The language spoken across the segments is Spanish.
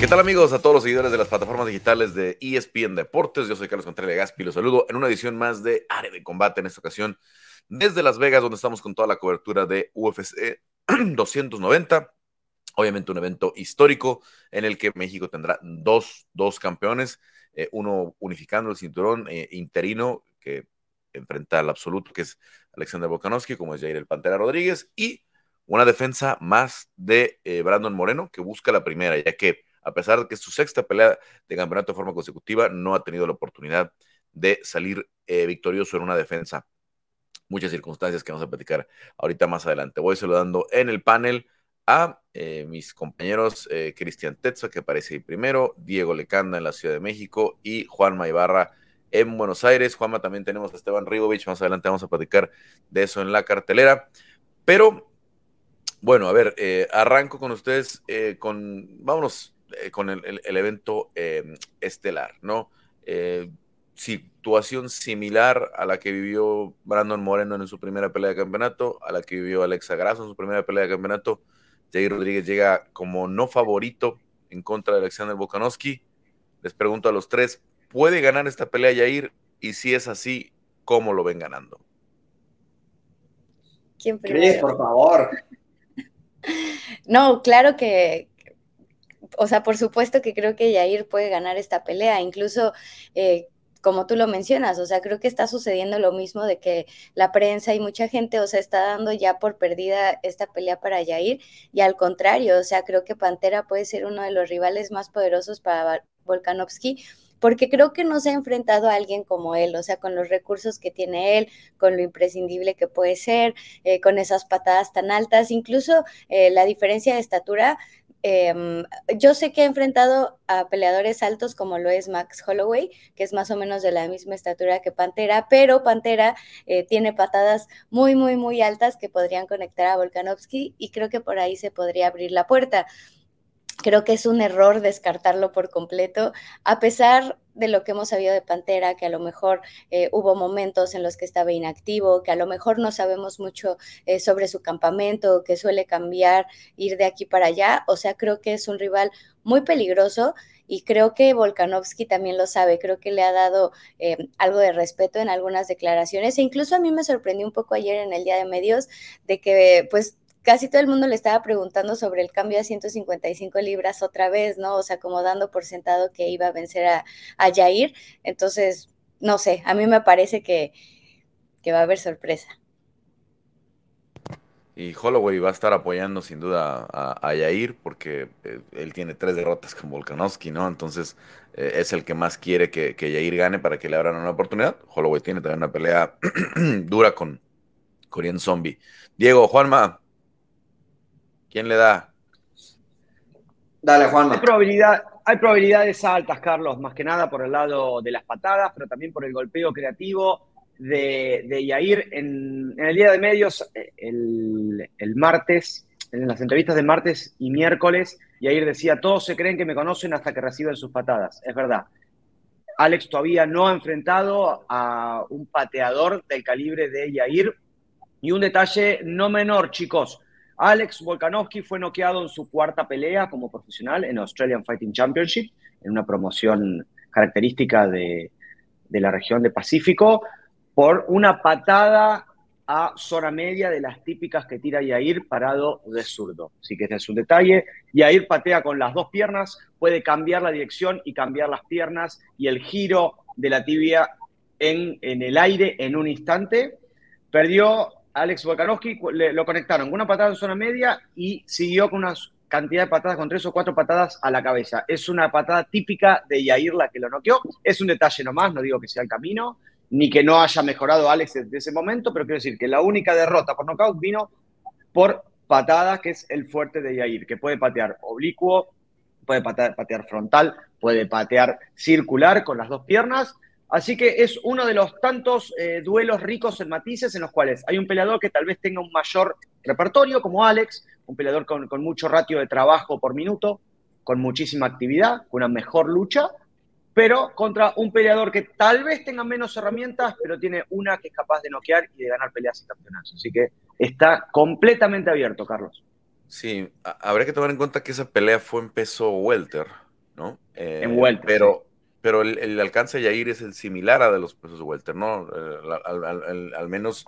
¿Qué tal amigos? A todos los seguidores de las plataformas digitales de ESPN Deportes. Yo soy Carlos Contreras Gaspi. Los saludo en una edición más de Área de Combate en esta ocasión desde Las Vegas, donde estamos con toda la cobertura de UFC 290. Obviamente un evento histórico en el que México tendrá dos, dos campeones, eh, uno unificando el cinturón eh, interino que enfrenta al absoluto, que es Alexander Volkanovski, como es Jair el Pantera Rodríguez, y una defensa más de eh, Brandon Moreno, que busca la primera, ya que a pesar de que su sexta pelea de campeonato de forma consecutiva, no ha tenido la oportunidad de salir victorioso en una defensa. Muchas circunstancias que vamos a platicar ahorita más adelante. Voy saludando en el panel a eh, mis compañeros eh, Cristian Tetza, que aparece ahí primero, Diego Lecanda en la Ciudad de México y Juanma Ibarra en Buenos Aires. Juanma, también tenemos a Esteban Ribovich, más adelante vamos a platicar de eso en la cartelera. Pero, bueno, a ver, eh, arranco con ustedes, con, vámonos con el, el evento estelar, ¿no? situación similar a la que vivió Brandon Moreno en su primera pelea de campeonato, a la que vivió Alexa Grasso en su primera pelea de campeonato Jair Rodríguez llega como no favorito en contra de Alexander Volkanovski. Les pregunto a los tres, ¿puede ganar esta pelea Jair? Y si es así, ¿cómo lo ven ganando? ¿Quién primero? por favor. No, claro que, o sea, por supuesto que creo que Jair puede ganar esta pelea. Incluso eh, como tú lo mencionas, o sea, creo que está sucediendo lo mismo de que la prensa y mucha gente, o sea, está dando ya por perdida esta pelea para Yair y al contrario, o sea, creo que Pantera puede ser uno de los rivales más poderosos para Volkanovski porque creo que no se ha enfrentado a alguien como él, o sea, con los recursos que tiene él, con lo imprescindible que puede ser, eh, con esas patadas tan altas, incluso eh, la diferencia de estatura Em, yo sé que he enfrentado a peleadores altos como lo es Max Holloway, que es más o menos de la misma estatura que Pantera, pero Pantera eh, tiene patadas muy, muy, muy altas que podrían conectar a Volkanovski y creo que por ahí se podría abrir la puerta. Creo que es un error descartarlo por completo, a pesar de lo que hemos sabido de Pantera, que a lo mejor eh, hubo momentos en los que estaba inactivo, que a lo mejor no sabemos mucho eh, sobre su campamento, que suele cambiar, ir de aquí para allá. O sea, creo que es un rival muy peligroso y creo que Volkanovski también lo sabe. Creo que le ha dado eh, algo de respeto en algunas declaraciones e incluso a mí me sorprendió un poco ayer en el día de medios de que pues casi todo el mundo le estaba preguntando sobre el cambio a 155 libras otra vez, ¿no? O sea, como dando por sentado que iba a vencer a, a. Entonces, no sé, a mí me parece que, va a haber sorpresa. Y Holloway va a estar apoyando sin duda a, a Yair porque eh, él tiene tres derrotas con Volkanovski, ¿no? Entonces eh, es el que más quiere que, que Yair gane para que le abran una oportunidad. Holloway tiene también una pelea dura con Korean Zombie. Diego, Juanma, ¿Quién le da? Dale, Juan. Hay, probabilidad, hay probabilidades altas, Carlos, más que nada por el lado de las patadas, pero también por el golpeo creativo de, de Yair. En, el día de medios, eh, el, martes, en las entrevistas de martes y miércoles, Yair decía, todos se creen que me conocen hasta que reciben sus patadas. Es verdad. Alex todavía no ha enfrentado a un pateador del calibre de Yair. Y un detalle no menor, chicos, Alex Volkanovski fue noqueado en su cuarta pelea como profesional en Australian Fighting Championship, en una promoción característica de, la región de Pacífico, por una patada a zona media de las típicas que tira Yair parado de zurdo. Así que este es un detalle. Yair patea con las dos piernas, puede cambiar la dirección y cambiar las piernas y el giro de la tibia en, en el aire en un instante. Perdió Alex Volkanovski lo conectaron con una patada en zona media y siguió con una cantidad de patadas, con tres o cuatro patadas a la cabeza. Es una patada típica de Yair la que lo noqueó. Es un detalle nomás, no digo que sea el camino, ni que no haya mejorado Alex desde ese momento, pero quiero decir que la única derrota por nocaut vino por patada, que es el fuerte de Yair, que puede patear oblicuo, puede patear, patear frontal, puede patear circular con las dos piernas Así que es uno de los tantos eh, duelos ricos en matices en los cuales hay un peleador que tal vez tenga un mayor repertorio, como Alex, un peleador con, mucho ratio de trabajo por minuto, con muchísima actividad, con una mejor lucha, pero contra un peleador que tal vez tenga menos herramientas, pero tiene una que es capaz de noquear y de ganar peleas y campeonatos. Así que está completamente abierto, Carlos. Sí, habría que tomar en cuenta que esa pelea fue en peso welter ¿no? en Welter. Pero, pero el, alcance de Yair es el similar a de los pesos de Welter, ¿no? al, menos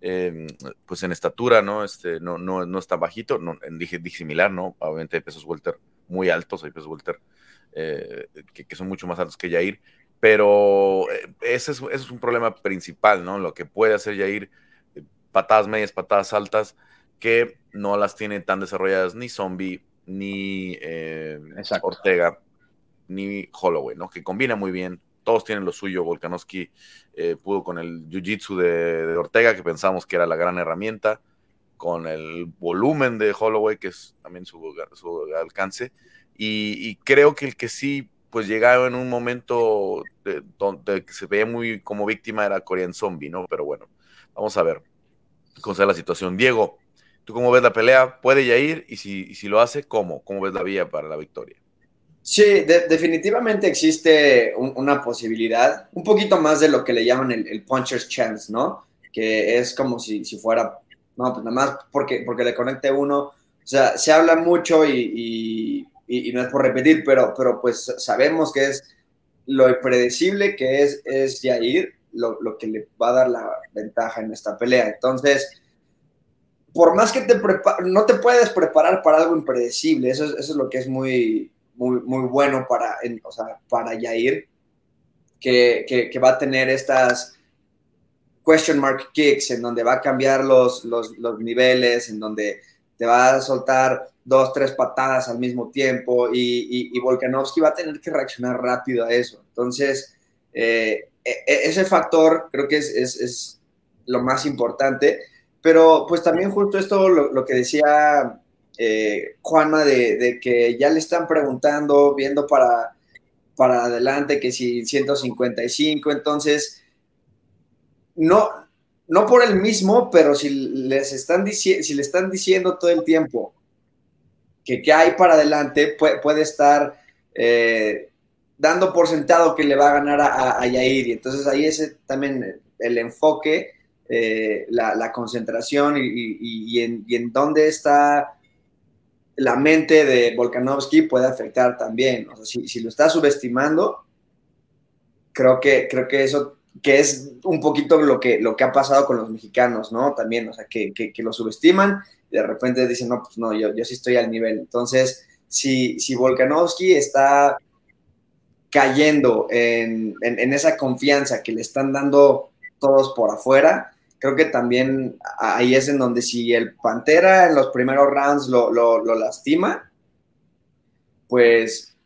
em, pues en estatura, ¿no? Este, no, no, no está bajito, no, dije, dije similar, ¿no? Obviamente hay pesos Welter muy altos, hay pesos Welter eh, que, son mucho más altos que Yair, pero eh, ese es, ese es, un problema principal, ¿no? Lo que puede hacer Yair, eh, patadas medias, patadas altas, que no las tiene tan desarrolladas ni Zombie, ni Ortega, ni Holloway, ¿no? Que combina muy bien. Todos tienen lo suyo. Volkanovski eh, pudo con el jiu-jitsu de, Ortega, que pensamos que era la gran herramienta, con el volumen de Holloway, que es también su, alcance. Y, creo que el que sí, pues llegaba en un momento donde se veía muy como víctima era Korean Zombie, ¿no? Pero bueno, vamos a ver cómo está la situación. Diego, ¿tú cómo ves la pelea? ¿Puede ya ir? Y si, y si lo hace, ¿cómo? ¿Cómo ves la vía para la victoria? Sí, definitivamente existe una posibilidad, un poquito más de lo que le llaman el, puncher's chance, ¿no? Que es como si, si, fuera, no, pues nada más porque, porque le conecte uno. O sea, se habla mucho y, y, no es por repetir, pero, pero pues sabemos que es lo impredecible que es, es Jair lo, lo que le va a dar la ventaja en esta pelea. Entonces, por más que te no te puedes preparar para algo impredecible, eso eso es lo que es muy muy, muy bueno para, o sea, para Yair, que, que, va a tener estas question mark kicks, en donde va a cambiar los, los, los, niveles, en donde te va a soltar dos, tres patadas al mismo tiempo y, y, Volkanovski va a tener que reaccionar rápido a eso. Entonces, eh, e, e, ese factor creo que es, es, es, lo más importante, pero pues también justo esto, lo, lo que decía eh, Juanma, de, que ya le están preguntando, viendo para, para adelante, que si 155, entonces, no, no por el mismo, pero si, les están si le están diciendo todo el tiempo que hay para adelante, puede, estar eh, dando por sentado que le va a ganar a, Yair, y entonces ahí es también el enfoque, eh, la, concentración y, en, y en dónde está la mente de Volkanovski puede afectar también. O sea, si, lo está subestimando, creo que, creo que eso que es un poquito lo que, lo que ha pasado con los mexicanos, ¿no? También, o sea, que, lo subestiman y de repente dicen, no, pues no, yo, yo sí estoy al nivel. Entonces, si, si Volkanovski está cayendo en, en esa confianza que le están dando todos por afuera, creo que también ahí es en donde si el Pantera en los primeros rounds lo, lastima, pues,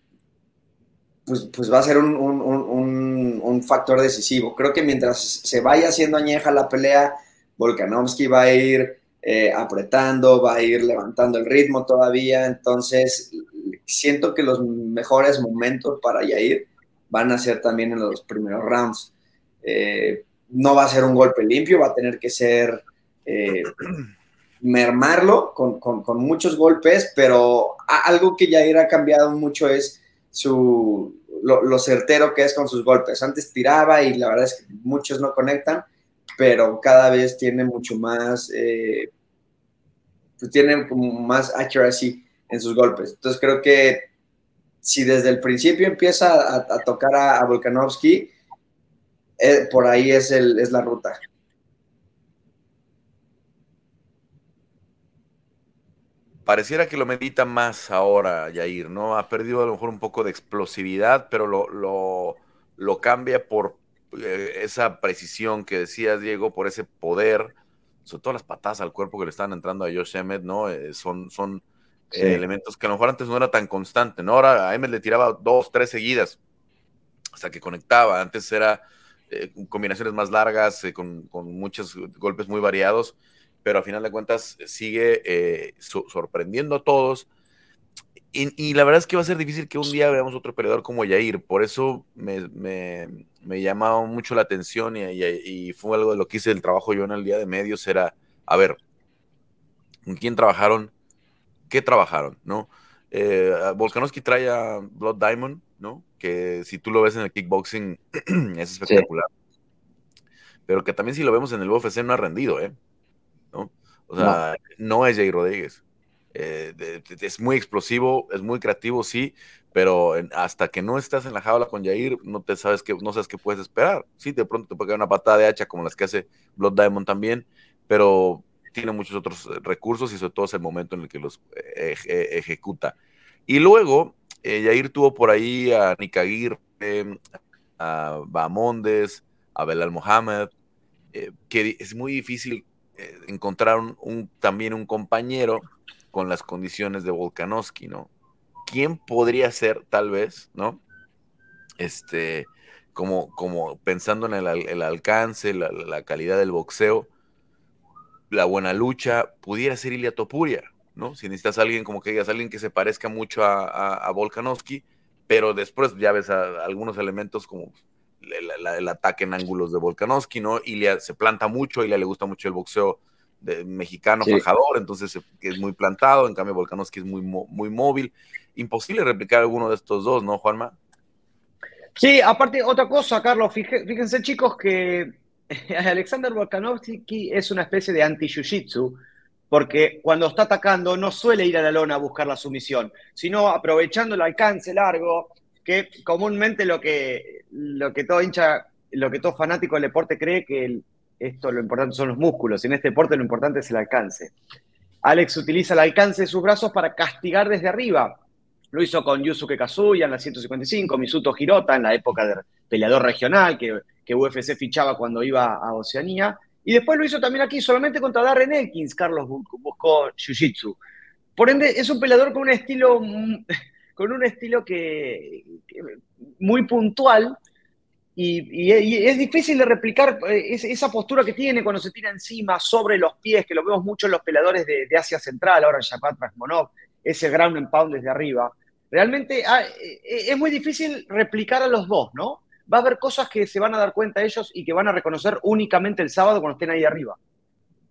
pues, pues, va a ser un, factor decisivo. Creo que mientras se vaya haciendo añeja la pelea, Volkanovski va a ir eh, apretando, va a ir levantando el ritmo todavía, entonces siento que los mejores momentos para Yair van a ser también en los primeros rounds. Eh, no va a ser un golpe limpio, va a tener que ser eh, mermarlo con, muchos golpes, pero algo que ya ha cambiado mucho es su, lo, certero que es con sus golpes. Antes tiraba y la verdad es que muchos no conectan, pero cada vez tiene mucho más, eh, pues tiene como más accuracy en sus golpes. Entonces creo que si desde el principio empieza a, tocar a, a Volkanovski, eh, por ahí es, el, es la ruta. Pareciera que lo medita más ahora, Yair, ¿no? Ha perdido a lo mejor un poco de explosividad, pero lo, lo, cambia por eh, esa precisión que decías, Diego, por ese poder, sobre todo las patadas al cuerpo que le están entrando a Josh Emmett, ¿no? Eh, son son elementos que a lo mejor antes no era tan constante, ¿no? Ahora a Emmett le tiraba dos, tres seguidas hasta que conectaba. Antes era eh, combinaciones más largas, eh, con, muchos golpes muy variados, pero a final de cuentas sigue eh, sorprendiendo a todos. Y, la verdad es que va a ser difícil que un día veamos otro peleador como Yair, por eso me, me, llamaba mucho la atención y, fue algo de lo que hice el trabajo yo en el día de medios, era, a ver, ¿con quién trabajaron? ¿Qué trabajaron? ¿No? Volkanovski trae a Blood Diamond, ¿no? Que si tú lo ves en el kickboxing es espectacular. Pero que también si lo vemos en el UFC no ha rendido, ¿eh? ¿No? O sea, no, es Jay Rodríguez. Eh, es muy explosivo, es muy creativo, sí, pero hasta que no estás en la jaula con Jair, no te sabes que no sabes qué puedes esperar. Sí, de pronto te puede caer una patada de hacha como las que hace Blood Diamond también, pero tiene muchos otros eh, recursos y sobre todo es el momento en el que los eh, ejecuta. Y luego, Jair tuvo por ahí a Nikagir, a Bamondes, a Belal Mohamed, que es muy difícil encontrar un, también un compañero con las condiciones de Volkanovski, ¿no? ¿Quién podría ser, tal vez, ¿no? Este, como, como pensando en el, alcance, la, calidad del boxeo, la buena lucha, pudiera ser Ilia Topuria, ¿no? Si necesitas a alguien, como que digas, alguien que se parezca mucho a, Volkanovski, pero después ya ves algunos elementos como el, ataque en ángulos de Volkanovski, ¿no? Ilia se planta mucho, a Ilia le gusta mucho el boxeo de mexicano fajador, entonces es muy plantado, en cambio Volkanovski es muy, muy móvil. Imposible replicar alguno de estos dos, ¿no, Juanma? Sí, aparte, otra cosa, Carlos, fíjense chicos que Alexander Volkanovski es una especie de anti-jiu-jitsu, porque cuando está atacando no suele ir a la lona a buscar la sumisión, sino aprovechando el alcance largo, que comúnmente lo que, lo que todo hincha, lo que todo fanático del deporte cree que esto lo importante son los músculos, en este deporte lo importante es el alcance. Alex utiliza el alcance de sus brazos para castigar desde arriba. Lo hizo con Yusuke Kazuya en la 155, Misuto Hirota en la época del peleador regional que, que UFC fichaba cuando iba a Oceanía. Y después lo hizo también aquí, solamente contra Darren Elkins, Carlos buscó Jiu-Jitsu. Por ende, es un peleador con un estilo, con un estilo que muy puntual, y, es difícil de replicar eh, esa postura que tiene cuando se tira encima, sobre los pies, que lo vemos mucho en los peleadores de, Asia Central, ahora en Shapat Rasmonov, ese ground and pound desde arriba. Realmente ah, eh, es muy difícil replicar a los dos, ¿no? Va a haber cosas que se van a dar cuenta ellos y que van a reconocer únicamente el sábado cuando estén ahí arriba.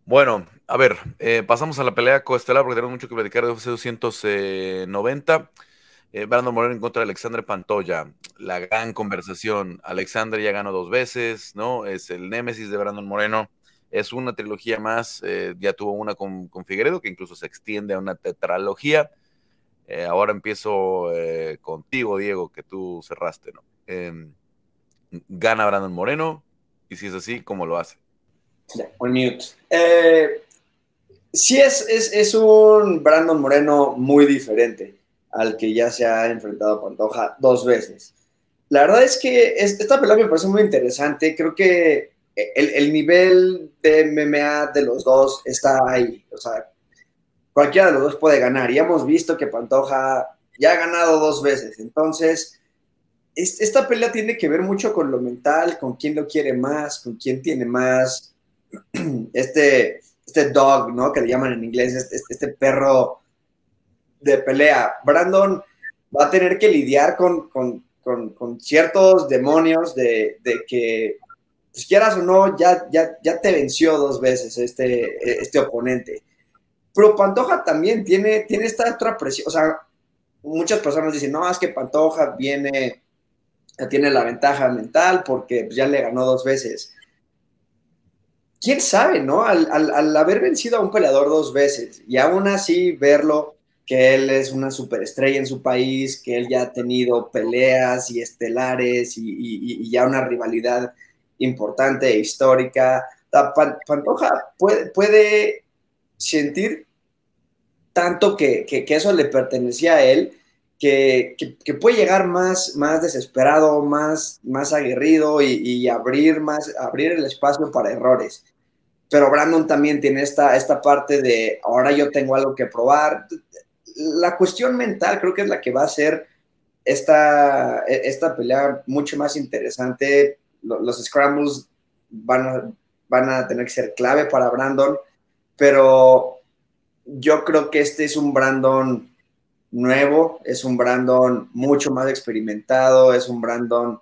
Bueno, a ver, eh, pasamos a la pelea coestelar porque tenemos mucho que platicar de UFC 290. Eh, Brandon Moreno en contra de Alexander Pantoya. La gran conversación. Alexander ya ganó dos veces, ¿no? Es el némesis de Brandon Moreno. Es una trilogía más. Eh, ya tuvo una con, con, Figueredo, que incluso se extiende a una tetralogía. Ahora empiezo contigo, Diego, que tú cerraste, ¿no? Gana Brandon Moreno. Y si es así, ¿cómo lo hace? un mute. sí, es, es, es un Brandon Moreno muy diferente al que ya se ha enfrentado Pantoja dos veces. La verdad es que esta pelea me parece muy interesante. Creo que el, nivel de MMA de los dos está ahí. O sea, cualquiera de los dos puede ganar. Y hemos visto que Pantoja ya ha ganado dos veces. Entonces, esta pelea tiene que ver mucho con lo mental, con quién lo quiere más, con quién tiene más este, este dog, ¿no? Que le llaman en inglés, este, este perro de pelea. Brandon va a tener que lidiar con, ciertos demonios de, que, pues quieras o no, ya, ya, ya te venció dos veces este, este oponente. Pero Pantoja también tiene, tiene esta otra presión. O sea, muchas personas dicen, no, es que Pantoja viene, tiene la ventaja mental porque pues, ya le ganó dos veces. ¿Quién sabe, no? Al, haber vencido a un peleador dos veces y aún así verlo que él es una superestrella en su país, que él ya ha tenido peleas y estelares y, ya una rivalidad importante e histórica. Pantoja puede sentir tanto que, eso le pertenecía a él, que, puede llegar más, más desesperado, más, más aguerrido y, abrir, más, abrir el espacio para errores. Pero Brandon también tiene esta, esta parte de ahora yo tengo algo que probar la cuestión mental creo que es la que va a hacer esta, e, esta pelea mucho más interesante. Los, scrambles van van a tener que ser clave para Brandon, pero yo creo que este es un Brandon nuevo, es un Brandon mucho más experimentado, es un Brandon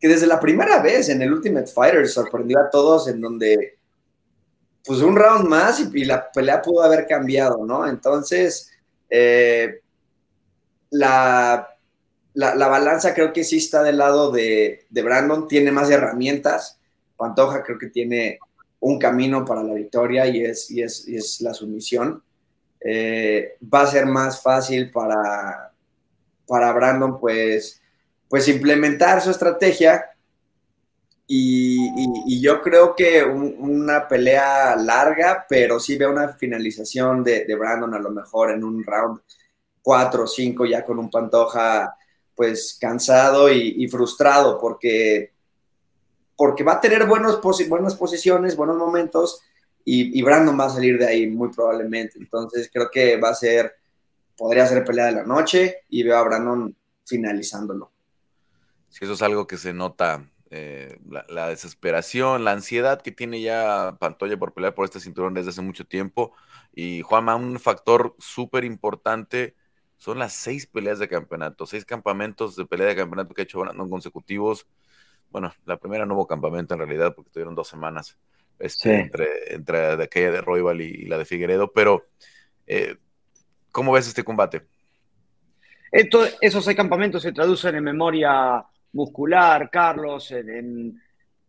que desde la primera vez en el Ultimate Fighter sorprendió a todos en donde pues un round más y, la pelea pudo haber cambiado, ¿no? Entonces, eh, la, la, balanza creo que sí está del lado de, Brandon, tiene más herramientas. Pantoja creo que tiene un camino para la victoria y es, y es, la sumisión. Eh, va a ser más fácil para, para Brandon, pues, pues implementar su estrategia. Y, yo creo que una pelea larga, pero sí veo una finalización de, Brandon a lo mejor en un round 4 o 5, ya con un Pantoja pues cansado y, frustrado, porque, porque va a tener buenos buenas posiciones, buenos momentos, y, Brandon va a salir de ahí muy probablemente. Entonces creo que va a ser, podría ser pelea de la noche y veo a Brandon finalizándolo. Sí, eso es algo que se nota, eh, la, desesperación, la ansiedad que tiene ya Pantoya por pelear por este cinturón desde hace mucho tiempo. Y Juanma, un factor súper importante son las seis peleas de campeonato, seis campamentos de pelea de campeonato que ha hecho Brandon consecutivos. Bueno, la primera no hubo campamento en realidad porque tuvieron dos semanas este, entre, entre de aquella de Royal y, la de Figueredo, pero eh, ¿cómo ves este combate? esos seis campamentos se traducen en memoria muscular, Carlos, en,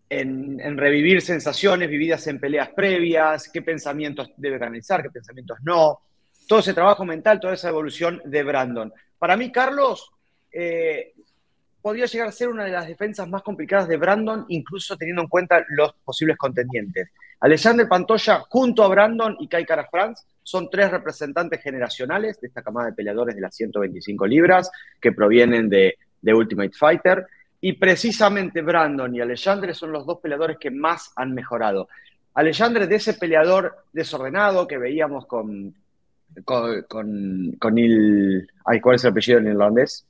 revivir sensaciones vividas en peleas previas, qué pensamientos debe canalizar, qué pensamientos no. Todo ese trabajo mental, toda esa evolución de Brandon. Para mí, Carlos, eh, podría llegar a ser una de las defensas más complicadas de Brandon, incluso teniendo en cuenta los posibles contendientes. Alexander Pantoya junto a Brandon y Kai Cara France son tres representantes generacionales de esta camada de peleadores de las 125 libras que provienen de, Ultimate Fighter. Y precisamente Brandon y Alexandre son los dos peleadores que más han mejorado. Alexandre de ese peleador desordenado que veíamos con, con, con, el... ¿Cuál es el apellido en irlandés?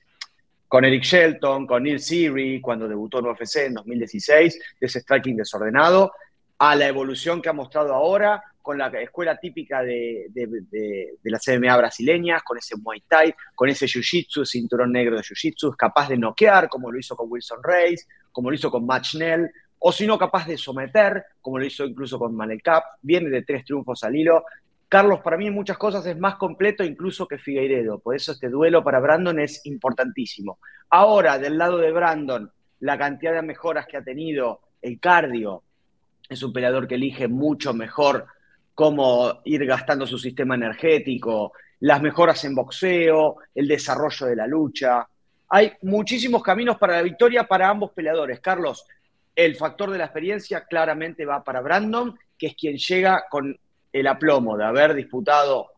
Con Eric Shelton, con Neil Seary, cuando debutó en UFC en 2016, de ese striking desordenado, a la evolución que ha mostrado ahora, con la escuela típica de, de, de, las MMA brasileñas, con ese Muay Thai, con ese Jiu-Jitsu, cinturón negro de Jiu-Jitsu, capaz de noquear, como lo hizo con Wilson Reyes, como lo hizo con Matt Schnell, o si no, capaz de someter, como lo hizo incluso con Manel Cap, viene de tres triunfos al hilo, Carlos, para mí en muchas cosas es más completo incluso que Figueiredo, por eso este duelo para Brandon es importantísimo. Ahora, del lado de Brandon, la cantidad de mejoras que ha tenido, el cardio, es un peleador que elige mucho mejor cómo ir gastando su sistema energético, las mejoras en boxeo, el desarrollo de la lucha. Hay muchísimos caminos para la victoria para ambos peleadores. Carlos, el factor de la experiencia claramente va para Brandon, que es quien llega con el aplomo de haber disputado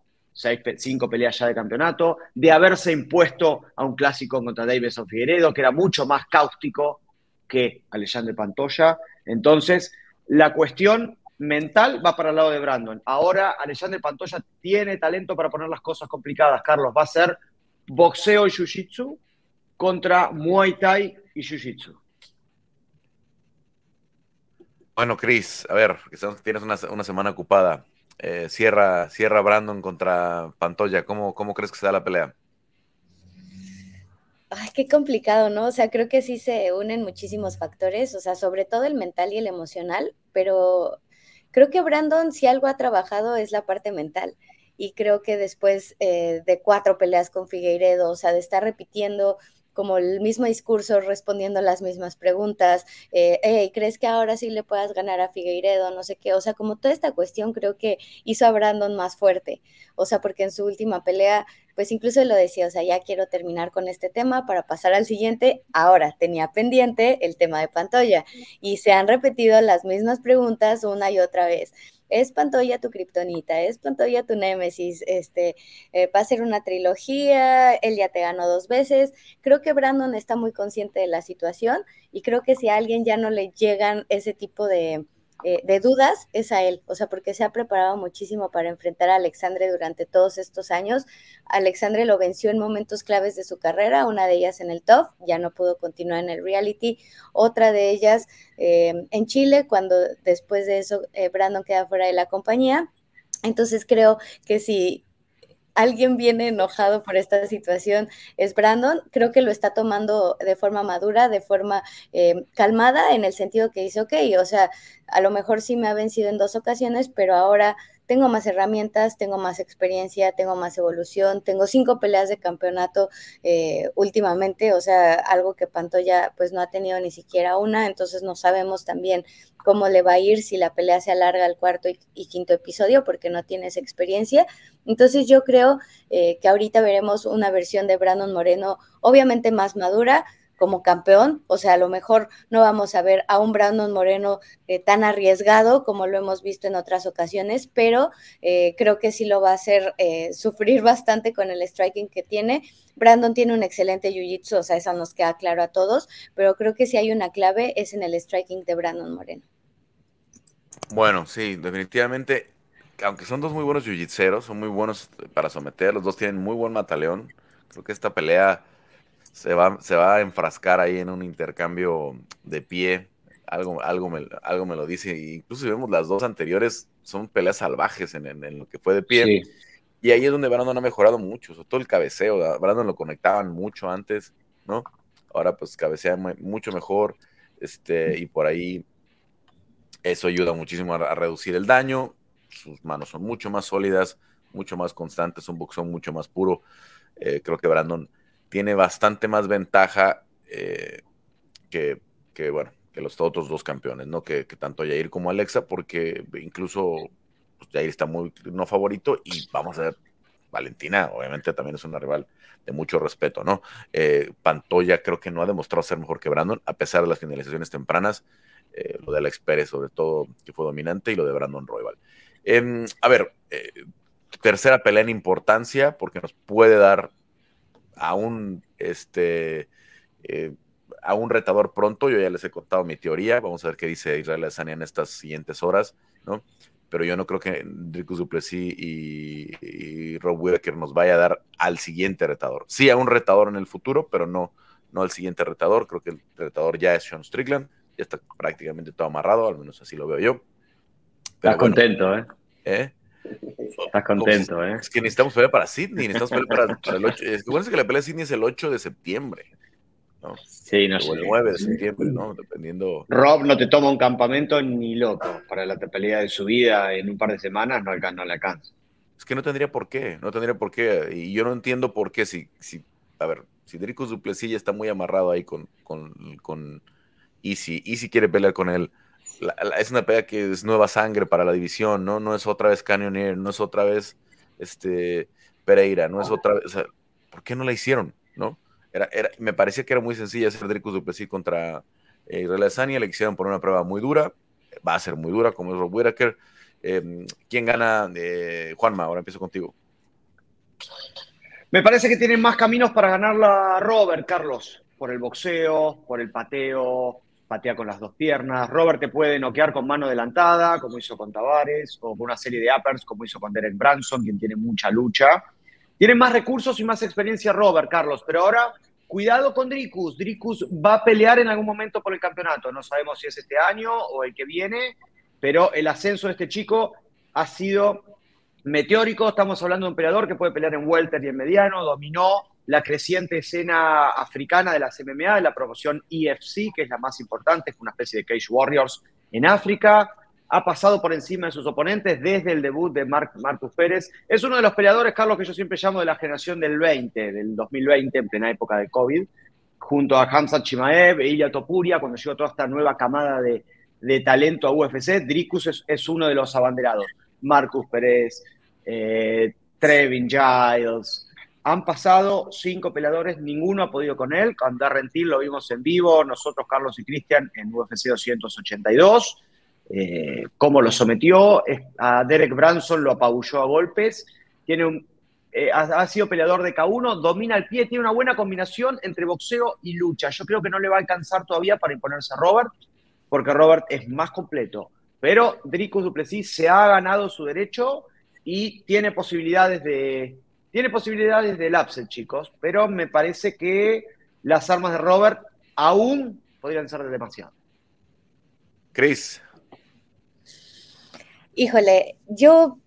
cinco peleas ya de campeonato, de haberse impuesto a un clásico contra Davidson Figueredo, que era mucho más cáustico que Alexandre Pantoya. Entonces, la cuestión mental va para el lado de Brandon. Ahora Alexandre Pantoya tiene talento para poner las cosas complicadas, Carlos. Va a ser boxeo y jiu-jitsu contra Muay Thai y jiu-jitsu. Bueno, Chris, a ver, tienes una semana ocupada. Eh, cierra, cierra Brandon contra Pantoya. ¿Cómo, ¿Cómo crees que se da la pelea? Ay, qué complicado, ¿no? O sea, creo que sí se unen muchísimos factores, o sea, sobre todo el mental y el emocional, pero creo que Brandon, si algo ha trabajado, es la parte mental. Y creo que después eh, de cuatro peleas con Figueiredo, o sea, de estar repitiendo como el mismo discurso, respondiendo las mismas preguntas, eh, ¿crees que ahora sí le puedas ganar a Figueiredo? No sé qué, o sea, como toda esta cuestión creo que hizo a Brandon más fuerte, o sea, porque en su última pelea, pues incluso lo decía, o sea, ya quiero terminar con este tema para pasar al siguiente, ahora tenía pendiente el tema de Pantoya y se han repetido las mismas preguntas una y otra vez es Pantoya tu kriptonita, es Pantoya tu némesis, este, eh, va a ser una trilogía, él ya te ganó dos veces. Creo que Brandon está muy consciente de la situación y creo que si a alguien ya no le llegan ese tipo de, eh, de dudas es a él, o sea, porque se ha preparado muchísimo para enfrentar a Alexandre durante todos estos años. Alexandre lo venció en momentos claves de su carrera, una de ellas en el top, ya no pudo continuar en el reality, otra de ellas eh, en Chile, cuando después de eso eh, Brandon queda fuera de la compañía. Entonces creo que si alguien viene enojado por esta situación es Brandon. Creo que lo está tomando de forma madura, de forma calmada, en el sentido que dice, ok, o sea, a lo mejor sí me ha vencido en dos ocasiones, pero ahora tengo más herramientas, tengo más experiencia, tengo más evolución, tengo cinco peleas de campeonato eh, últimamente, o sea, algo que Pantoya pues no ha tenido ni siquiera una, entonces no sabemos también cómo le va a ir si la pelea se alarga al cuarto y, quinto episodio porque no tienes experiencia. Entonces yo creo eh, que ahorita veremos una versión de Brandon Moreno obviamente más madura, como campeón, o sea, a lo mejor no vamos a ver a un Brandon Moreno eh, tan arriesgado como lo hemos visto en otras ocasiones, pero eh, creo que sí lo va a hacer eh, sufrir bastante con el striking que tiene. Brandon tiene un excelente jiu-jitsu, o sea, eso nos queda claro a todos, pero creo que si hay una clave es en el striking de Brandon Moreno. Bueno, sí, definitivamente, aunque son dos muy buenos jiu-jitseros, son muy buenos para someter, los dos tienen muy buen mataleón, creo que esta pelea se va, se va a enfrascar ahí en un intercambio de pie. Algo, algo, me, algo me lo dice. Incluso si vemos las dos anteriores, son peleas salvajes en, lo que fue de pie. Y ahí es donde Brandon ha mejorado mucho, sobre todo el cabeceo. Brandon lo conectaban mucho antes, ¿no? Ahora pues cabecea mucho mejor. Este, y por ahí eso ayuda muchísimo a, reducir el daño. Sus manos son mucho más sólidas, mucho más constantes, un boxeo mucho más puro. Eh, creo que Brandon tiene bastante más ventaja eh, que, bueno, que los otros dos campeones, ¿no? Que, tanto Jair como Alexa, porque incluso pues, Jair está muy no favorito y vamos a ver, Valentina obviamente también es una rival de mucho respeto, ¿no? Eh, Pantoya creo que no ha demostrado ser mejor que Brandon, a pesar de las finalizaciones tempranas, eh, lo de Alex Pérez sobre todo, que fue dominante, y lo de Brandon Royal. Em, a ver, tercera pelea en importancia, porque nos puede dar a un, este, eh, a un retador pronto. Yo ya les he contado mi teoría. Vamos a ver qué dice Israel Adesanya en estas siguientes horas, ¿no? Pero yo no creo que Dricus Duplessis y, Rob Whittaker nos vaya a dar al siguiente retador. Sí, a un retador en el futuro, pero no, no al siguiente retador. Creo que el retador ya es Sean Strickland. Ya está prácticamente todo amarrado, al menos así lo veo yo. Estás contento, ¿eh? ¿eh? Estás contento, ¿eh? Es que necesitamos pelear para Sydney, necesitamos pelear para, el 8. Es que que la pelea de Sydney es el 8 de septiembre. ¿no? Sí, no sé. O el 9 de septiembre, ¿no? Dependiendo. Rob no te toma un campamento ni loco para la pelea de su vida en un par de semanas, no, alcanza, no le alcanza. Es que no tendría por qué, no tendría por qué. Y yo no entiendo por qué, si, si a ver, si Dricus Duplessis está muy amarrado ahí con, con, con Easy, Easy quiere pelear con él es una pelea que es nueva sangre para la división, ¿no? No es otra vez Canyoneer, no es otra vez este, Pereira, no es otra vez. ¿Por qué no la hicieron? ¿No? Era, era, me parecía que era muy sencilla hacer Dricus Duplessis contra eh, Israel Adesanya, le quisieron poner una prueba muy dura, va a ser muy dura, como es Rob Whittaker. Em, ¿Quién gana? Eh, Juanma, ahora empiezo contigo. Me parece que tienen más caminos para ganarla Robert, Carlos, por el boxeo, por el pateo, patea con las dos piernas. Robert te puede noquear con mano adelantada, como hizo con Tavares, o con una serie de uppers, como hizo con Derek Branson, quien tiene mucha lucha. Tiene más recursos y más experiencia Robert, Carlos, pero ahora cuidado con Dricus. Dricus va a pelear en algún momento por el campeonato. No sabemos si es este año o el que viene, pero el ascenso de este chico ha sido meteórico. Estamos hablando de un peleador que puede pelear en welter y en mediano, dominó la creciente escena africana de las MMA, de la promoción EFC, que es la más importante, es una especie de Cage Warriors en África. Ha pasado por encima de sus oponentes desde el debut de Marcus Pérez. Es uno de los peleadores, Carlos, que yo siempre llamo de la generación del 20, del 2020, en plena época de COVID, junto a Hamza Chimaev e Ilya Topuria, cuando llegó toda esta nueva camada de, talento a UFC. Dricus es, uno de los abanderados. Marcus Pérez, eh, Trevin Giles, han pasado cinco peleadores, ninguno ha podido con él. Con Darren Till lo vimos en vivo, nosotros, Carlos y Cristian, en UFC 282. Eh, cómo lo sometió, a Derek Branson lo apabulló a golpes. Tiene eh, ha, sido peleador de K1, domina el pie, tiene una buena combinación entre boxeo y lucha. Yo creo que no le va a alcanzar todavía para imponerse a Robert, porque Robert es más completo. Pero Dricus Duplessis se ha ganado su derecho y tiene posibilidades de, tiene posibilidades del upset, chicos, pero me parece que las armas de Robert aún podrían ser de demasiado. Chris. Híjole, yo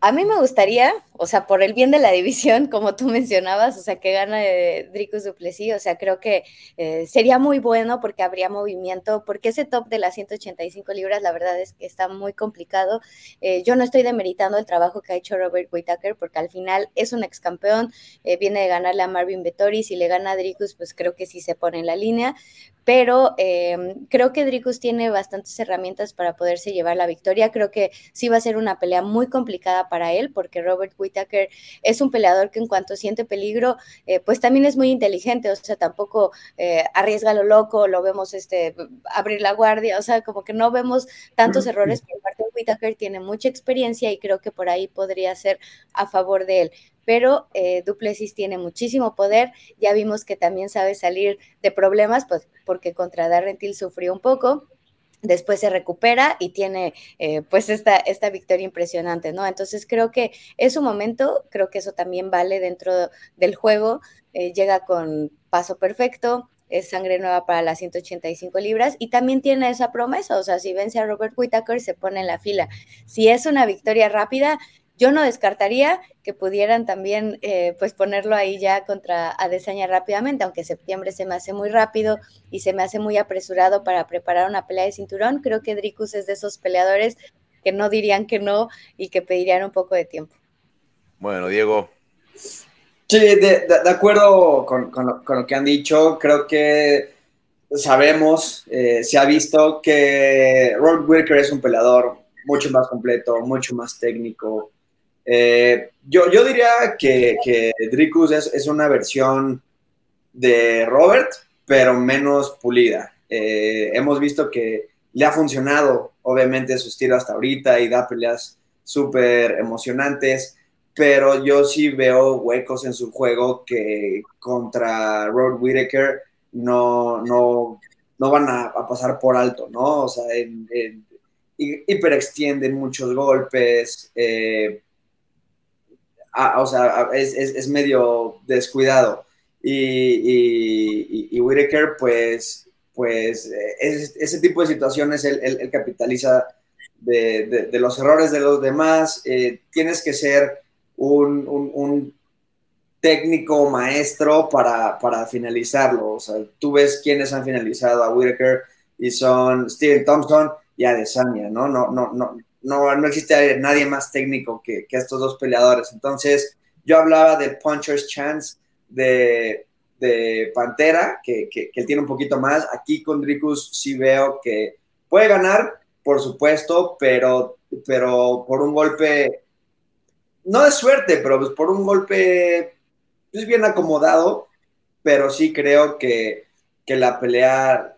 a mí me gustaría, o sea, por el bien de la división, como tú mencionabas, o sea, que gana eh, Dricus Duplessis, o sea, creo que eh, sería muy bueno porque habría movimiento, porque ese top de las 185 libras, la verdad es que está muy complicado. Eh, yo no estoy demeritando el trabajo que ha hecho Robert Whittaker, porque al final es un ex campeón, viene de ganarle a Marvin Vettori, si le gana a Dricus, pues creo que sí se pone en la línea, pero em, creo que Dricus tiene bastantes herramientas para poderse llevar la victoria. Creo que sí va a ser una pelea muy complicada para él, porque Robert Whittaker es un peleador que en cuanto siente peligro, eh, pues también es muy inteligente, o sea, tampoco eh, arriesga lo loco, lo vemos este, abrir la guardia, o sea, como que no vemos tantos errores por parte de Whittaker, tiene mucha experiencia y creo que por ahí podría ser a favor de él pero eh, tiene muchísimo poder. Ya vimos que también sabe salir de problemas, pues porque contra Darrentil sufrió un poco. Después se recupera y tiene eh, pues esta, esta victoria impresionante, ¿no? Entonces creo que es un momento, creo que eso también vale dentro del juego. Eh, llega con paso perfecto, es sangre nueva para las 185 libras y también tiene esa promesa, o sea, si vence a Robert Whittaker se pone en la fila. Si es una victoria rápida, yo no descartaría que pudieran también eh, pues ponerlo ahí ya contra Adesanya rápidamente, aunque septiembre se me hace muy rápido y se me hace muy apresurado para preparar una pelea de cinturón. Creo que Dricus es de esos peleadores que no dirían que no y que pedirían un poco de tiempo. Bueno, Diego. Sí, de, acuerdo con, lo, que han dicho, creo que sabemos, eh, se ha visto que Rod Whitaker es un peleador mucho más completo, mucho más técnico, eh, yo, yo diría que, que Dricus es, una versión de Robert, pero menos pulida. Eh, hemos visto que le ha funcionado, obviamente, su estilo hasta ahorita y da peleas súper emocionantes, pero yo sí veo huecos en su juego que contra Robert Whitaker no, no, no van a, pasar por alto, ¿no? O sea, hiperextienden muchos golpes. Eh, o sea, es, medio descuidado. Y, y, Whitaker, pues, pues ese tipo de situaciones él, capitaliza de, los errores de los demás. Eh, tienes que ser un, técnico maestro para, para, finalizarlo. O sea, tú ves quiénes han finalizado a Whitaker y son Steven Thompson y Adesanya, ¿no? No, no, no, no, no existe nadie más técnico que, estos dos peleadores. Entonces, yo hablaba del puncher's chance de, Pantera, que, que, tiene un poquito más. Aquí con Dricus sí veo que puede ganar, por supuesto, pero, pero por un golpe, no de suerte, pero pues por un golpe es pues bien acomodado, pero sí creo que, que la pelea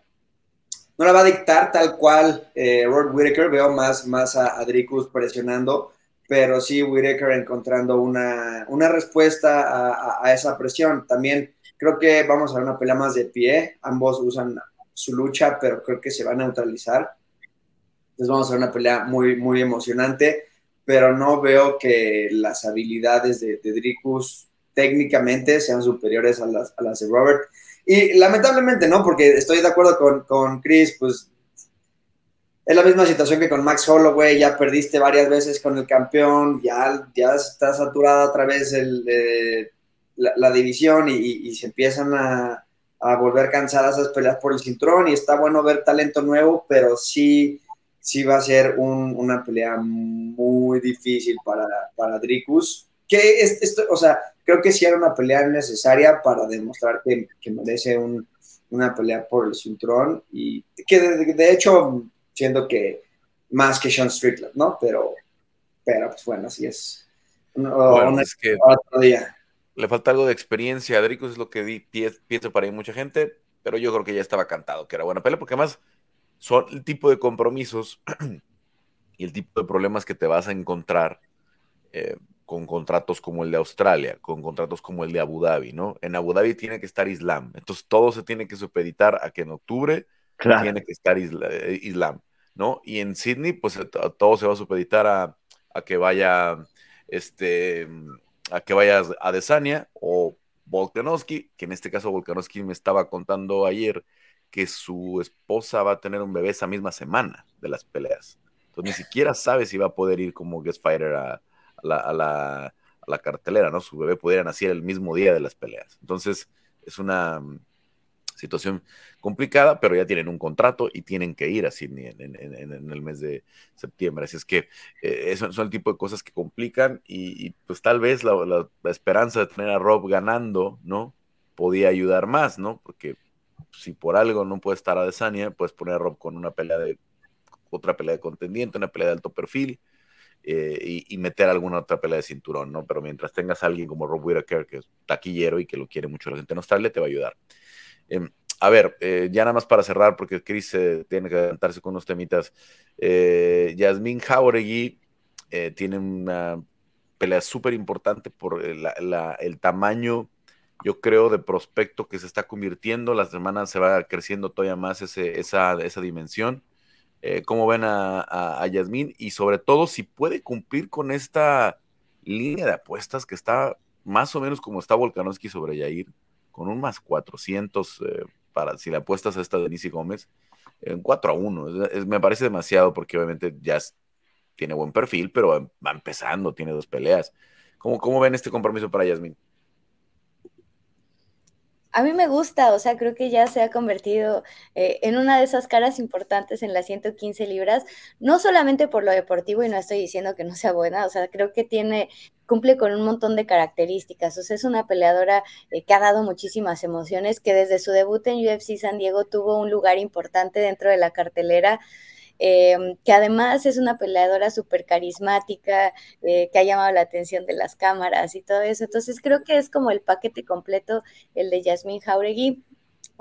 no la va a dictar tal cual eh, Robert Whitaker, veo más, más a, Dricus presionando, pero sí Whitaker encontrando una, respuesta a, esa presión. También creo que vamos a ver una pelea más de pie, ambos usan su lucha, pero creo que se va a neutralizar. Entonces vamos a ver una pelea muy, muy emocionante, pero no veo que las habilidades de, de Dricus técnicamente sean superiores a a las de Robert. Y lamentablemente no, porque estoy de acuerdo con, con Chris, pues es la misma situación que con Max Holloway, ya perdiste varias veces con el campeón, ya, ya está saturada otra vez el, la, división y, se empiezan a, a, volver cansadas esas peleas por el cinturón y está bueno ver talento nuevo, pero sí, sí va a ser una pelea muy difícil para, para Dricus, que es, esto, o sea, creo que sí era una pelea necesaria para demostrar que, merece una pelea por el cinturón y que de, hecho siento que más que Sean Strickland, ¿no? Pero, pero pues bueno, así es. bueno, es que le falta algo de experiencia. a es lo que di, pienso para mucha gente, pero yo creo que ya estaba cantado que era buena pelea, porque además son el tipo de compromisos y el tipo de problemas que te vas a encontrar eh, con contratos como el de Australia, con contratos como el de Abu Dhabi, ¿no? En Abu Dhabi tiene que estar Islam, entonces todo se tiene que supeditar a que en octubre tiene que estar eh, Islam, ¿no? Y en Sydney, pues eh, todo se va a supeditar a, que vaya, este, a que vaya a Desania o Volkanovski, que en este caso Volkanovski me estaba contando ayer que su esposa va a tener un bebé esa misma semana de las peleas. Entonces ni siquiera sabe si va a poder ir como guest fighter a, a la, cartelera, ¿no? Su bebé pudiera nacer el mismo día de las peleas. Entonces, es una mm, situación complicada, pero ya tienen un contrato y tienen que ir así en, el mes de septiembre. Así es que eh, son el tipo de cosas que complican y, pues tal vez la, esperanza de tener a Rob ganando, ¿no? Podía ayudar más, ¿no? Porque si por algo no puede estar a Desania, puedes poner a Rob con una pelea de otra pelea de contendiente, una pelea de alto perfil eh, y, meter alguna otra pelea de cinturón, ¿no? Pero mientras tengas alguien como Rob Whittaker, que es taquillero y que lo quiere mucho la gente en Australia, te va a ayudar. Em, a ver, eh, ya nada más para cerrar, porque Chris eh, tiene que adelantarse con unos temitas. Yasmin Jauregui tiene una pelea súper importante por el tamaño yo creo, de prospecto que se está convirtiendo. Las semanas se va creciendo todavía más ese, esa, esa dimensión. Eh, cómo ven a, a, Yasmín y sobre todo si puede cumplir con esta línea de apuestas que está más o menos como está Volkanovski sobre Yair, con un más 400 eh, para si le apuestas a esta Denise Gómez, en 4 a 1. me parece demasiado porque obviamente ya tiene buen perfil, pero va, empezando, tiene dos peleas. ¿Cómo, cómo ven este compromiso para Yasmín? A mí me gusta, o sea, creo que ya se ha convertido eh, en una de esas caras importantes en las 115 libras, no solamente por lo deportivo, y no estoy diciendo que no sea buena, o sea, creo que tiene, cumple con un montón de características, o sea, es una peleadora eh, que ha dado muchísimas emociones, que desde su debut en UFC San Diego tuvo un lugar importante dentro de la cartelera. Em, que además es una peleadora súper carismática, eh, que ha llamado la atención de las cámaras y todo eso. Entonces creo que es como el paquete completo, el de Yasmín Jauregui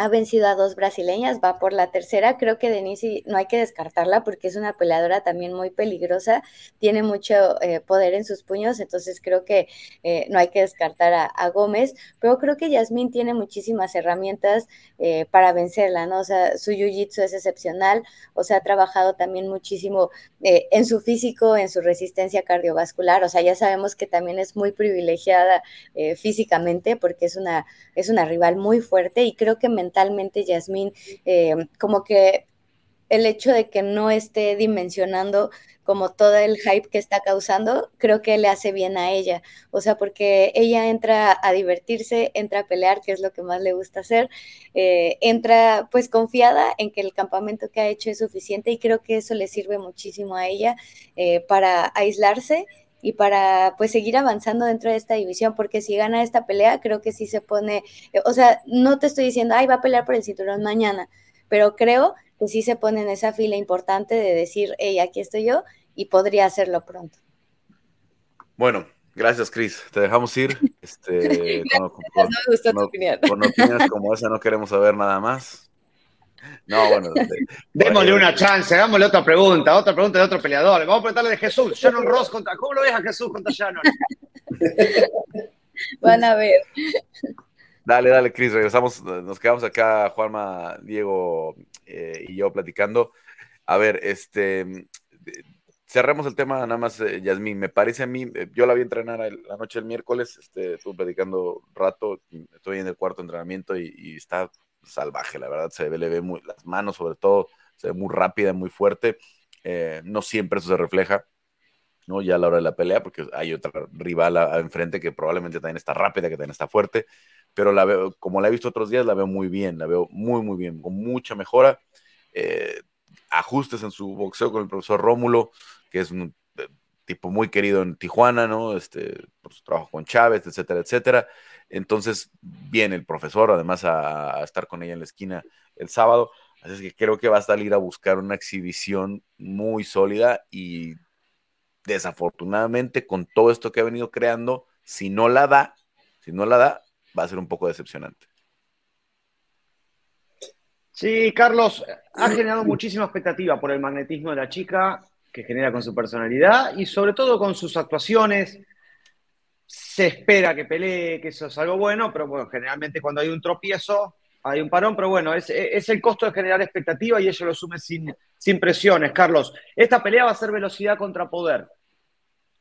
ha vencido a dos brasileñas, va por la tercera. Creo que Denise no hay que descartarla porque es una peleadora también muy peligrosa, tiene mucho eh, poder en sus puños, entonces creo que eh, no hay que descartar a, Gómez, pero creo que Yasmín tiene muchísimas herramientas eh, para vencerla, ¿no? O sea, su jiu-jitsu es excepcional, o sea, ha trabajado también muchísimo en su físico, en su resistencia cardiovascular, o sea, ya sabemos que también es muy privilegiada físicamente porque es una, es una rival muy fuerte y creo que mentalmente Yasmín, eh, como que el hecho de que no esté dimensionando como todo el hype que está causando, creo que le hace bien a ella. O sea, porque ella entra a divertirse, entra a pelear, que es lo que más le gusta hacer, eh, entra pues confiada en que el campamento que ha hecho es suficiente y creo que eso le sirve muchísimo a ella eh, para aislarse y para pues seguir avanzando dentro de esta división, porque si gana esta pelea, creo que sí se pone, eh, o sea, no te estoy diciendo, ay, va a pelear por el cinturón mañana, pero creo que sí se pone en esa fila importante de decir, hey, aquí estoy yo y podría hacerlo pronto. Bueno, gracias, Cris. Te dejamos ir. Este, con, opiniones como esa no queremos saber nada más. No, bueno. Démosle una chance, hagámosle otra pregunta, otra pregunta de otro peleador. Vamos a preguntarle de Jesús. Shannon Ross contra. ¿Cómo lo ves a Jesús contra Shannon? Van a ver. Dale, dale, Cris. Regresamos. Nos quedamos acá, Juanma, Diego eh, y yo platicando. A ver, este. Cerremos el tema nada más, eh, Yasmín. Me parece a mí, eh, yo la vi entrenar la noche del miércoles, este, estuve platicando rato, estoy en el cuarto entrenamiento y está salvaje, la verdad, se ve, le ve muy, las manos sobre todo, se ve muy rápida, muy fuerte, eh, no siempre eso se refleja, ¿no? Ya a la hora de la pelea, porque hay otra rival enfrente que probablemente también está rápida, que también está fuerte, pero la veo, como la he visto otros días, la veo muy bien, la veo muy, muy bien, con mucha mejora, eh, ajustes en su boxeo con el profesor Rómulo, que es un tipo muy querido en Tijuana, ¿no? Este, por su trabajo con Chávez, etcétera, etcétera. Entonces viene el profesor además a, estar con ella en la esquina el sábado. Así que creo que va a salir a buscar una exhibición muy sólida y desafortunadamente con todo esto que ha venido creando, si no la da, si no la da, va a ser un poco decepcionante. Sí, Carlos, ha generado muchísima expectativa por el magnetismo de la chica que genera con su personalidad y sobre todo con sus actuaciones, se espera que pelee, que eso es algo bueno, pero bueno, generalmente cuando hay un tropiezo, hay un parón, pero bueno, es, el costo de generar expectativa y ello lo sume sin, sin presiones, Carlos. Esta pelea va a ser velocidad contra poder.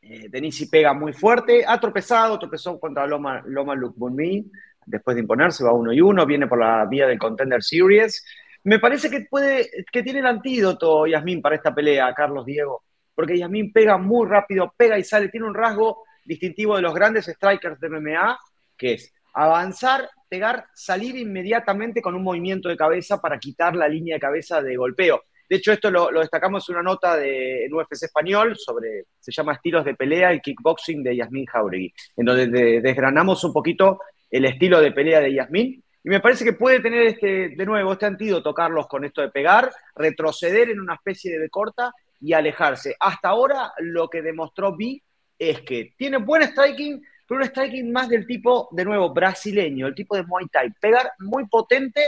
Eh, Denisi pega muy fuerte, ha tropezado, tropezó contra Loma, Loma Lukbunmi, después de imponerse, va uno y uno, viene por la vía del Contender Series. Me parece que, puede, tiene el antídoto, Yasmín, para esta pelea, Carlos Diego porque Yasmin pega muy rápido, pega y sale, tiene un rasgo distintivo de los grandes strikers de MMA, que es avanzar, pegar, salir inmediatamente con un movimiento de cabeza para quitar la línea de cabeza de golpeo. De hecho, esto lo, destacamos en una nota de, en UFC Español sobre, se llama Estilos de Pelea y Kickboxing de Yasmin Jauregui, en donde desgranamos un poquito el estilo de pelea de Yasmin. Y me parece que puede tener este, de nuevo, este antídoto, Carlos, con esto de pegar, retroceder en una especie de corta y alejarse. Hasta ahora lo que demostró Vi es que tiene buen striking, pero un striking más del tipo, de nuevo, brasileño, el tipo de Muay Thai. Pegar muy potente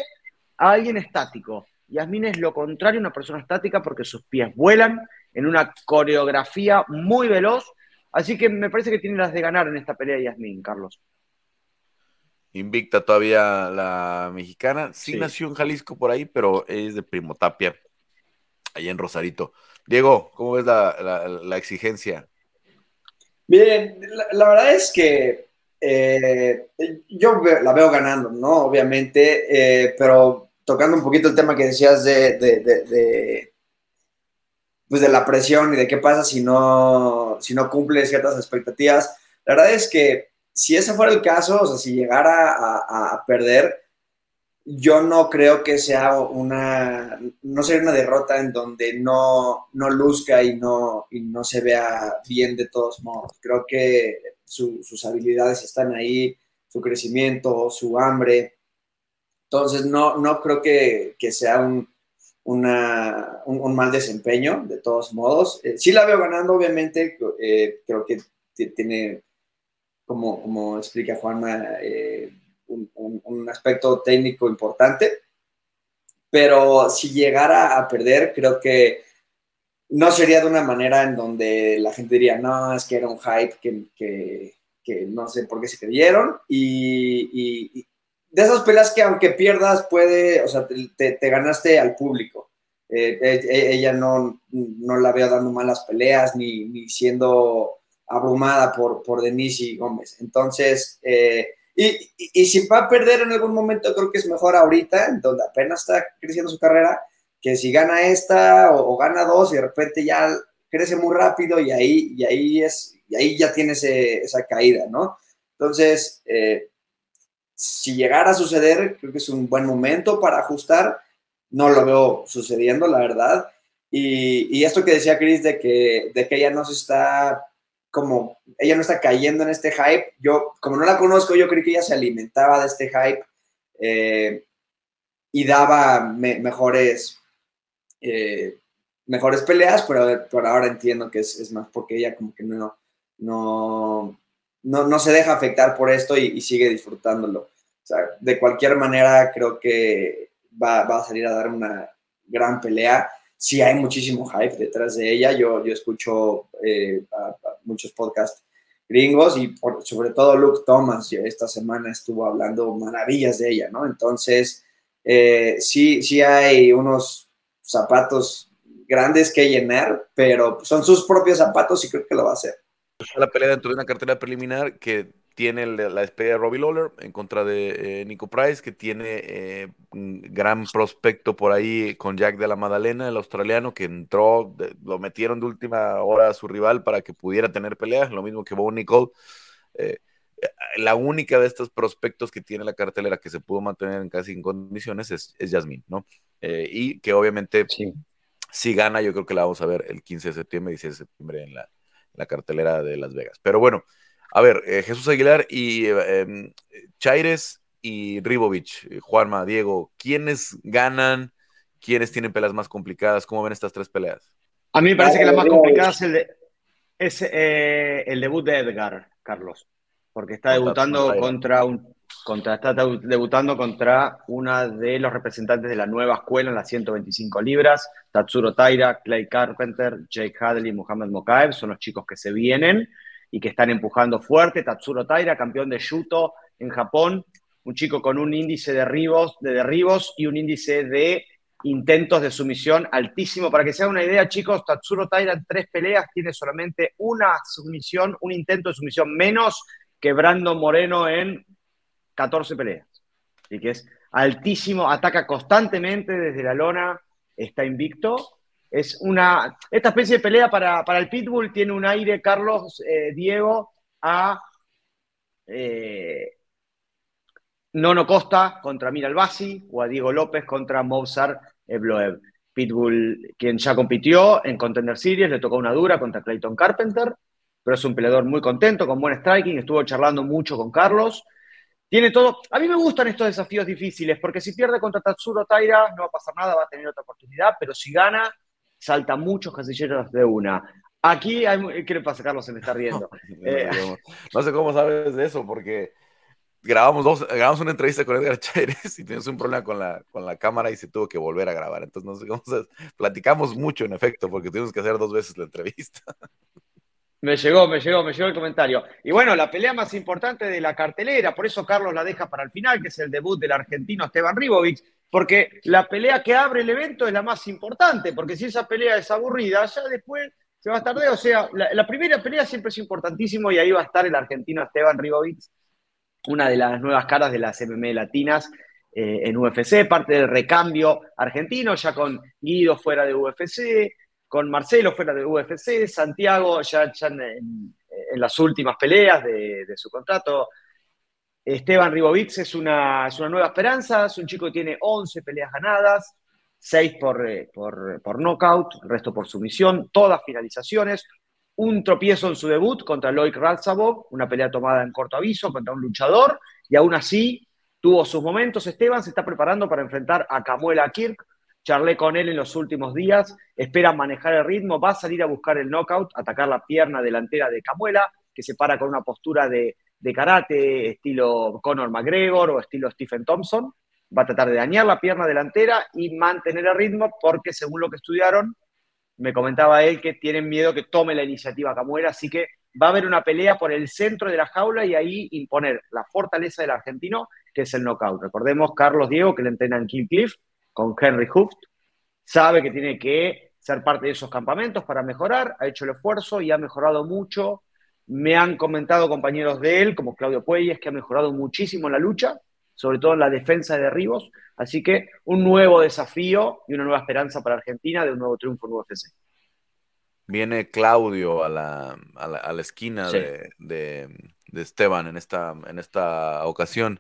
a alguien estático. Yasmin es lo contrario, una persona estática porque sus pies vuelan en una coreografía muy veloz. Así que me parece que tiene las de ganar en esta pelea Yasmin, Carlos. Invicta todavía la mexicana. Sí, nació en Jalisco por ahí, pero es de Primo Tapia, ahí en Rosarito. Diego, ¿cómo ves la, exigencia? Bien, la, verdad es que eh, yo la veo ganando, ¿no? Obviamente, eh, pero tocando un poquito el tema que decías de, de, pues de la presión y de qué pasa si no, si no cumple ciertas expectativas. La verdad es que si ese fuera el caso, o sea, si llegara a, perder, yo no creo que sea una, no sería una derrota en donde no, no luzca y no, y no se vea bien de todos modos. Creo que sus habilidades están ahí, su crecimiento, su hambre. Entonces, no, no creo que, sea un, un, mal desempeño, de todos modos. Eh, sí la veo ganando, obviamente, eh, creo que tiene, como, como explica Juanma, eh, un, aspecto técnico importante. Pero si llegara a perder, creo que no sería de una manera en donde la gente diría, no, es que era un hype que, que, no sé por qué se creyeron. y, de esas peleas que aunque pierdas puede, o sea, te, ganaste al público. Eh, eh, ella no, no, la veo dando malas peleas ni, ni siendo abrumada por, por Denise Gómez. Entonces, y, y, si va a perder en algún momento, creo que es mejor ahorita, donde apenas está creciendo su carrera, que si gana esta o, gana dos y de repente ya crece muy rápido y ahí, y ahí, es, y ahí ya tiene esa caída, ¿no? Entonces, si llegara a suceder, creo que es un buen momento para ajustar. No lo veo sucediendo, la verdad. Y, esto que decía Chris de que, de que ella no se está como, ella no está cayendo en este hype. Yo, como no la conozco, yo creo que ella se alimentaba de este hype eh, y daba mejores, eh, mejores peleas, pero por ahora entiendo que es, es, más porque ella como que no, no, no, se deja afectar por esto y, sigue disfrutándolo. De cualquier manera creo que va, a salir a dar una gran pelea. Sí hay muchísimo hype detrás de ella. Yo, yo escucho eh, muchos podcasts gringos y sobre todo Luke Thomas esta semana estuvo hablando maravillas de ella, ¿no? Entonces, eh, sí, sí hay unos zapatos grandes que llenar, pero son sus propios zapatos y creo que lo va a hacer la pelea dentro de una cartera preliminar que tiene la despedida de Robbie Lawler en contra de eh, Nico Price, que tiene eh, un gran prospecto por ahí con Jack de la Madalena, el australiano, que entró, lo metieron de última hora a su rival para que pudiera tener peleas, lo mismo que Bo Nicole. Eh, la única de estos prospectos que tiene la cartelera que se pudo mantener en casi en condiciones es, es Yasmin, ¿no? y que obviamente, si gana, yo creo que la vamos a ver el 15 de septiembre, 16 de septiembre en la, la cartelera de Las Vegas. Pero bueno, a ver, eh, Jesús Aguilar y eh, Chaires y Ribovich, eh, Juanma, Diego, ¿quiénes ganan? ¿Quiénes tienen peleas más complicadas? ¿Cómo ven estas tres peleas? A mí me parece que la más complicada es el, es, el debut de Edgar, Carlos, porque está debutando contra un, contra, está debutando contra una de los representantes de la nueva escuela en las 125 libras, Tatsuro Taira, Clay Carpenter, Jake Hadley y Mohamed Mokaev, son los chicos que se vienen y que están empujando fuerte. Tatsuro Taira, campeón de Judo en Japón, un chico con un índice de derribos, de derribos y un índice de intentos de sumisión altísimo. Para que se haga una idea, chicos, Tatsuro Taira en tres peleas tiene solamente una sumisión, un intento de sumisión menos que Brandon Moreno en 14 peleas. y que es altísimo, ataca constantemente desde la lona, está invicto Es una, esta especie de pelea para, el Pitbull tiene un aire, Carlos, eh, Diego, a eh, Nono Costa contra Mira Albasi o a Diego López contra Mozart Ebloev. Pitbull, quien ya compitió en Contender Series, le tocó una dura contra Clayton Carpenter, pero es un peleador muy contento, con buen striking, estuvo charlando mucho con Carlos. Tiene todo. A mí me gustan estos desafíos difíciles, porque si pierde contra Tatsuro Taira, no va a pasar nada, va a tener otra oportunidad, pero si gana, salta muchos casilleros de una. Aquí, hay, ¿qué le pasa, Carlos? Se me está riendo. Eh, no sé cómo sabes de eso, porque grabamos dos, grabamos una entrevista con Edgar Chávez y tuvimos un problema con la, con la cámara y se tuvo que volver a grabar. Entonces, no sé cómo platicamos mucho en efecto, porque tuvimos que hacer dos veces la entrevista. Me llegó, me llegó, me llegó el comentario. Y bueno, la pelea más importante de la cartelera, por eso Carlos la deja para el final, que es el debut del argentino Esteban Ribovic, porque la pelea que abre el evento es la más importante, porque si esa pelea es aburrida, ya después se va a de, o sea, la, primera pelea siempre es importantísimo y ahí va a estar el argentino Esteban Ribovic, una de las nuevas caras de las MM latinas eh, en UFC, parte del recambio argentino, ya con Guido fuera de UFC, con Marcelo fuera de UFC, Santiago ya, en, las últimas peleas de, su contrato. Esteban Ribovic es una, nueva esperanza, es un chico que tiene 11 peleas ganadas, 6 por, eh, por, por knockout, el resto por sumisión, todas finalizaciones. Un tropiezo en su debut contra Loic Ratzabov, una pelea tomada en corto aviso contra un luchador, y aún así tuvo sus momentos. Esteban se está preparando para enfrentar a Camuela Kirk, charlé con él en los últimos días, espera manejar el ritmo, va a salir a buscar el knockout, atacar la pierna delantera de Camuela, que se para con una postura de, karate, estilo Conor McGregor o estilo Stephen Thompson, va a tratar de dañar la pierna delantera y mantener el ritmo porque según lo que estudiaron, me comentaba él que tienen miedo que tome la iniciativa Camuela, así que va a haber una pelea por el centro de la jaula y ahí imponer la fortaleza del argentino, que es el knockout. Recordemos Carlos Diego, que le entrena en King Cliff, con Henry Hooft, sabe que tiene que ser parte de esos campamentos para mejorar, ha hecho el esfuerzo y ha mejorado mucho. Me han comentado compañeros de él, como Claudio Puelles, que ha mejorado muchísimo en la lucha, sobre todo en la defensa de derribos. Así que un nuevo desafío y una nueva esperanza para Argentina de un nuevo triunfo en UFC. Viene Claudio a la, esquina de, de, Esteban en esta, en esta ocasión.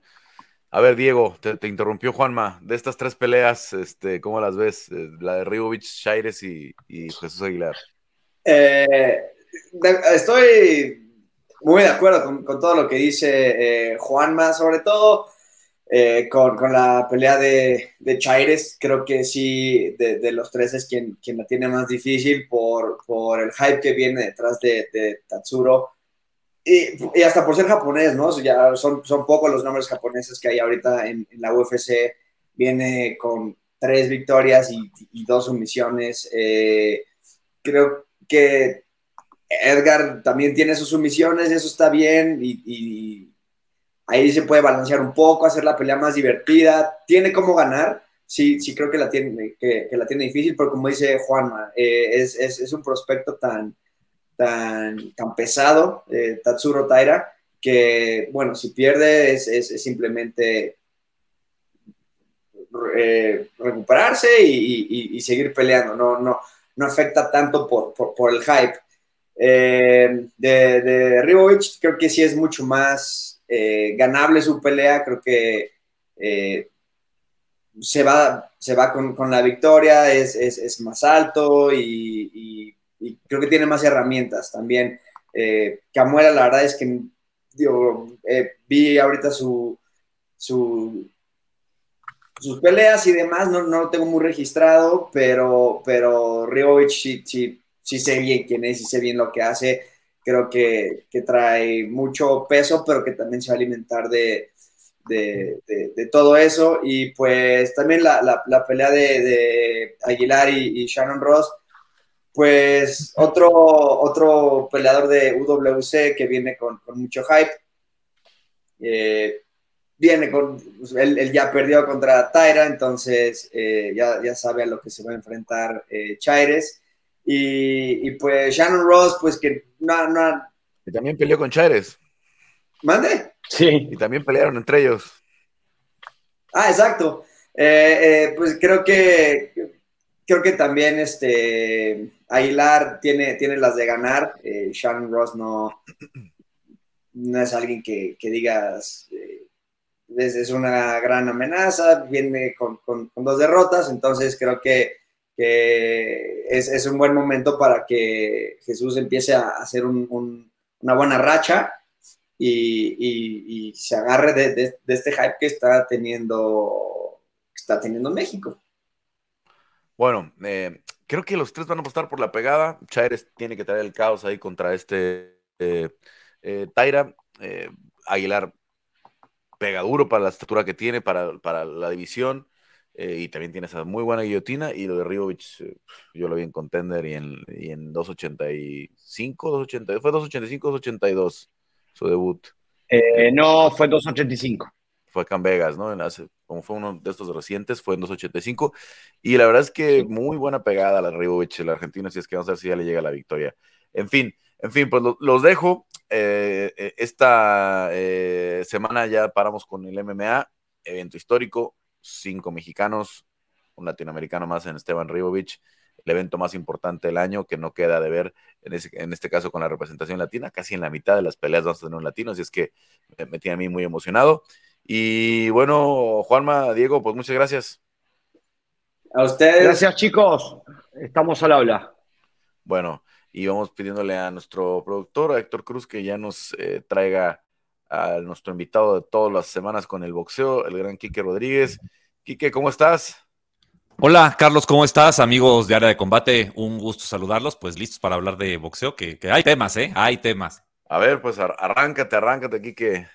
A ver, Diego, te, interrumpió Juanma. De estas tres peleas, este, ¿cómo las ves? Eh, la de Ribovich, Shaires y, Jesús Aguilar. Eh, estoy muy de acuerdo con, todo lo que dice eh, Juanma, sobre todo con, la pelea de, de Chaires. Creo que sí, de, los tres es quien, quien, la tiene más difícil por, por el hype que viene detrás de, Tatsuro y, hasta por ser japonés, ¿no? Ya son, son pocos los nombres japoneses que hay ahorita en, la UFC. Viene con tres victorias y, dos sumisiones. Eh, creo que Edgar también tiene sus sumisiones eso está bien. Y, ahí se puede balancear un poco, hacer la pelea más divertida. Tiene cómo ganar. Sí, sí creo que la tiene, que, la tiene difícil, pero como dice Juanma, eh, es, es, un prospecto tan tan, pesado, eh, Tatsuro Taira, que, bueno, si pierde es, simplemente eh, recuperarse y, seguir peleando, no, no, no afecta tanto por, el hype. Eh, de, de creo que sí es mucho más ganable su pelea, creo que se va, se va con, la victoria, es, más alto y, creo que tiene más herramientas también. Eh, Camuela, la verdad es que eh, vi ahorita su, sus peleas y demás, no, no, lo tengo muy registrado, pero, pero sí, sí, sé bien quién es y sé bien lo que hace. Creo que, trae mucho peso, pero que también se va a alimentar de, todo eso. Y pues también la, pelea de, Aguilar y, y Shannon Ross pues otro, otro peleador de UWC que viene con, mucho hype. Eh, viene con. Pues, él, ya perdió contra Tyra, entonces eh, ya, ya, sabe a lo que se va a enfrentar eh. Y, pues Shannon Ross, pues que no. no y también peleó con Chaires. ¿Mande? Sí. Y también pelearon entre ellos. Ah, exacto. pues creo que creo que también este Aguilar tiene, tiene las de ganar. Eh, Sean Ross no, no es alguien que, digas eh, es una gran amenaza, viene con, dos derrotas, entonces creo que, es, un buen momento para que Jesús empiece a hacer una buena racha y, se agarre de, este hype que está teniendo, está teniendo México. Bueno, eh, creo que los tres van a apostar por la pegada. Chaires tiene que traer el caos ahí contra este eh, eh, Taira. Aguilar pega duro para la estatura que tiene, para, para la división. Y también tiene esa muy buena guillotina. Y lo de Rivovich, yo lo vi en Contender y en, y en 285, 280, fue 285, 282 su debut. no, fue 285 fue acá en Vegas, ¿no? como fue uno de estos recientes, fue en 285. Y la verdad es que muy buena pegada a la Ribovich, el argentino, si es que vamos a ver si ya le llega la victoria. En fin, en fin, pues los dejo. Eh, eh, esta eh, semana ya paramos con el MMA, evento histórico, cinco mexicanos, un latinoamericano más en Esteban Ribovich, el evento más importante del año que no queda de ver, en, en este caso con la representación latina, casi en la mitad de las peleas vamos a tener un latino, así es que me tiene a mí muy emocionado. Y bueno, Juanma, Diego, pues muchas gracias. A ustedes. Gracias, chicos. Estamos al habla. Bueno, y vamos pidiéndole a nuestro productor, a Héctor Cruz, que ya nos eh, traiga a nuestro invitado de todas las semanas con el boxeo, el gran Quique Rodríguez. Quique, ¿cómo estás? Hola, Carlos, ¿cómo estás? Amigos de área de combate, un gusto saludarlos, pues listos para hablar de boxeo, que, que hay temas, ¿eh? Hay temas. A ver, pues arráncate, arráncate, Quique.